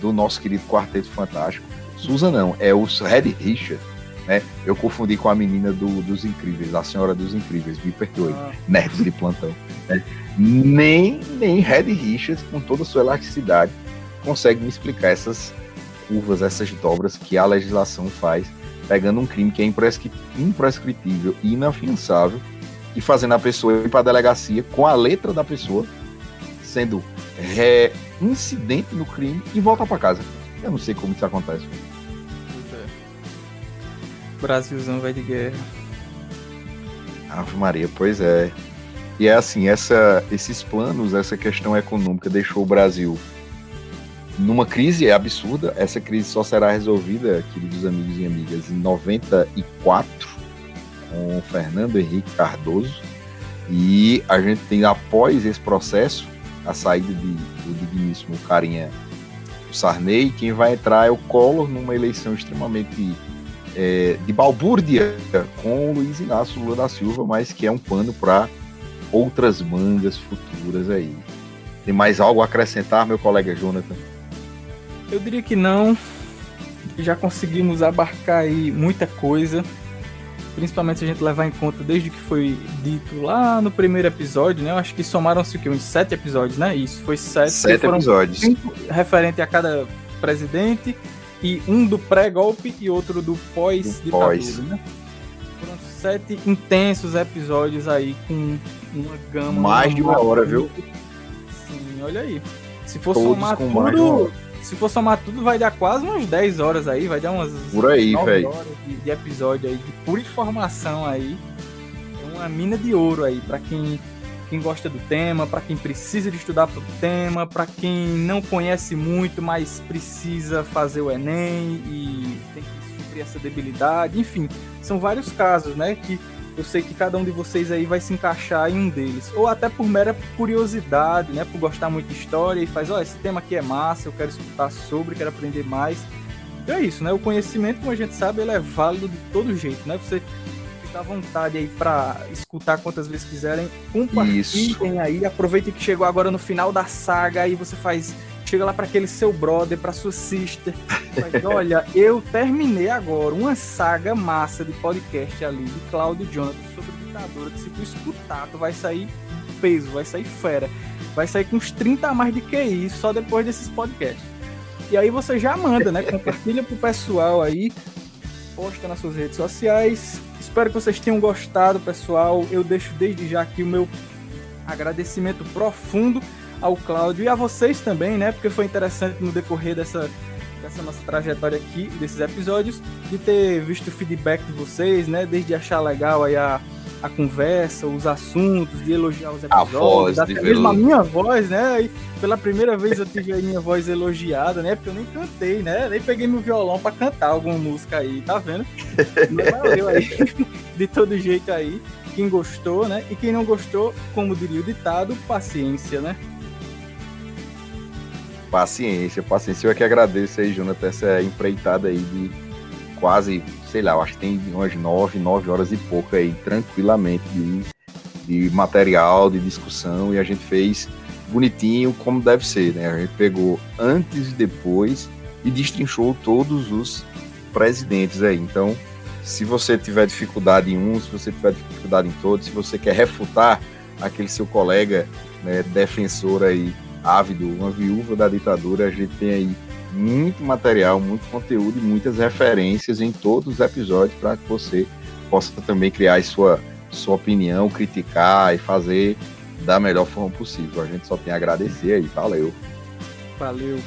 do nosso querido Quarteto Fantástico. Susan não, é o Red Richard né? Eu confundi com a menina do, dos Incríveis, a Senhora dos Incríveis, me perdoe, ah. nerd de plantão. Né? Nem, nem Red Richards, com toda a sua elasticidade, consegue me explicar essas curvas, essas dobras que a legislação faz, pegando um crime que é imprescritível e inafiançável e fazendo a pessoa ir para a delegacia com a letra da pessoa, sendo incidente no crime e volta para casa. Eu não sei como isso acontece. Brasilzão vai de guerra. Ave Maria, pois é. E é assim, essa, esses planos, essa questão econômica deixou o Brasil numa crise absurda. Essa crise só será resolvida, queridos amigos e amigas, em 94, com Fernando Henrique Cardoso. E a gente tem, após esse processo, a saída de, do digníssimo carinha Sarney, quem vai entrar é o Collor numa eleição extremamente é, de balbúrdia com o Luiz Inácio Lula da Silva, mas que é um pano para outras mangas futuras aí. Tem mais algo a acrescentar, meu colega Jonathan? Eu diria que não. Já conseguimos abarcar aí muita coisa. Principalmente se a gente levar em conta desde que foi dito lá no primeiro episódio, né? Eu acho que somaram-se o quê? Uns sete episódios, né? Isso, foi sete. Sete episódios. Cinco referente a cada presidente e um do pré-golpe e outro do pós-ditadura, pós. né? Foram sete intensos episódios aí com uma gama. Mais de uma hora, viu? Sim, olha aí. Se for Todos somar tudo. Se for somar tudo, vai dar quase umas 10 horas aí, vai dar umas Por aí, velho. horas de, de, episódio aí, de pura informação aí. É uma mina de ouro aí, para quem quem gosta do tema, para quem precisa de estudar para o tema, para quem não conhece muito, mas precisa fazer o Enem e tem que suprir essa debilidade. Enfim, são vários casos, né? Que eu sei que cada um de vocês aí vai se encaixar em um deles. Ou até por mera curiosidade, né? Por gostar muito de história e faz, ó, oh, esse tema aqui é massa, eu quero escutar sobre, quero aprender mais. Então é isso, né? O conhecimento, como a gente sabe, ele é válido de todo jeito, né? Você fica à vontade aí para escutar quantas vezes quiserem. Compartilhem Isso. aí. Aproveitem que chegou agora no final da saga e você faz. Chega lá para aquele seu brother, para sua sister. Faz, Olha, eu terminei agora uma saga massa de podcast ali de Claudio Jonathan sobre ditadura. Que se tu escutar, tu vai sair peso, vai sair fera. Vai sair com uns 30 a mais de QI só depois desses podcasts. E aí você já manda, né? Compartilha pro pessoal aí posta nas suas redes sociais. Espero que vocês tenham gostado, pessoal. Eu deixo desde já aqui o meu agradecimento profundo ao Cláudio e a vocês também, né? Porque foi interessante no decorrer dessa, dessa nossa trajetória aqui, desses episódios, de ter visto o feedback de vocês, né? Desde achar legal aí a a conversa, os assuntos, de elogiar os episódios, a voz, até mesmo a minha voz, né? E pela primeira vez eu tive a minha voz elogiada, né? Porque eu nem cantei, né? Nem peguei meu violão para cantar alguma música aí, tá vendo? Valeu aí, de todo jeito aí. Quem gostou, né? E quem não gostou, como diria o ditado, paciência, né? Paciência, paciência. Eu é que agradeço aí, Jonathan, essa empreitada aí de quase sei lá, eu acho que tem umas nove, nove horas e pouco aí, tranquilamente, de, de material, de discussão, e a gente fez bonitinho como deve ser, né? A gente pegou antes e depois e destrinchou todos os presidentes aí. Então, se você tiver dificuldade em um, se você tiver dificuldade em todos, se você quer refutar aquele seu colega né, defensor aí, ávido, uma viúva da ditadura, a gente tem aí muito material, muito conteúdo e muitas referências em todos os episódios para que você possa também criar sua, sua opinião, criticar e fazer da melhor forma possível. A gente só tem a agradecer aí. Valeu. Valeu.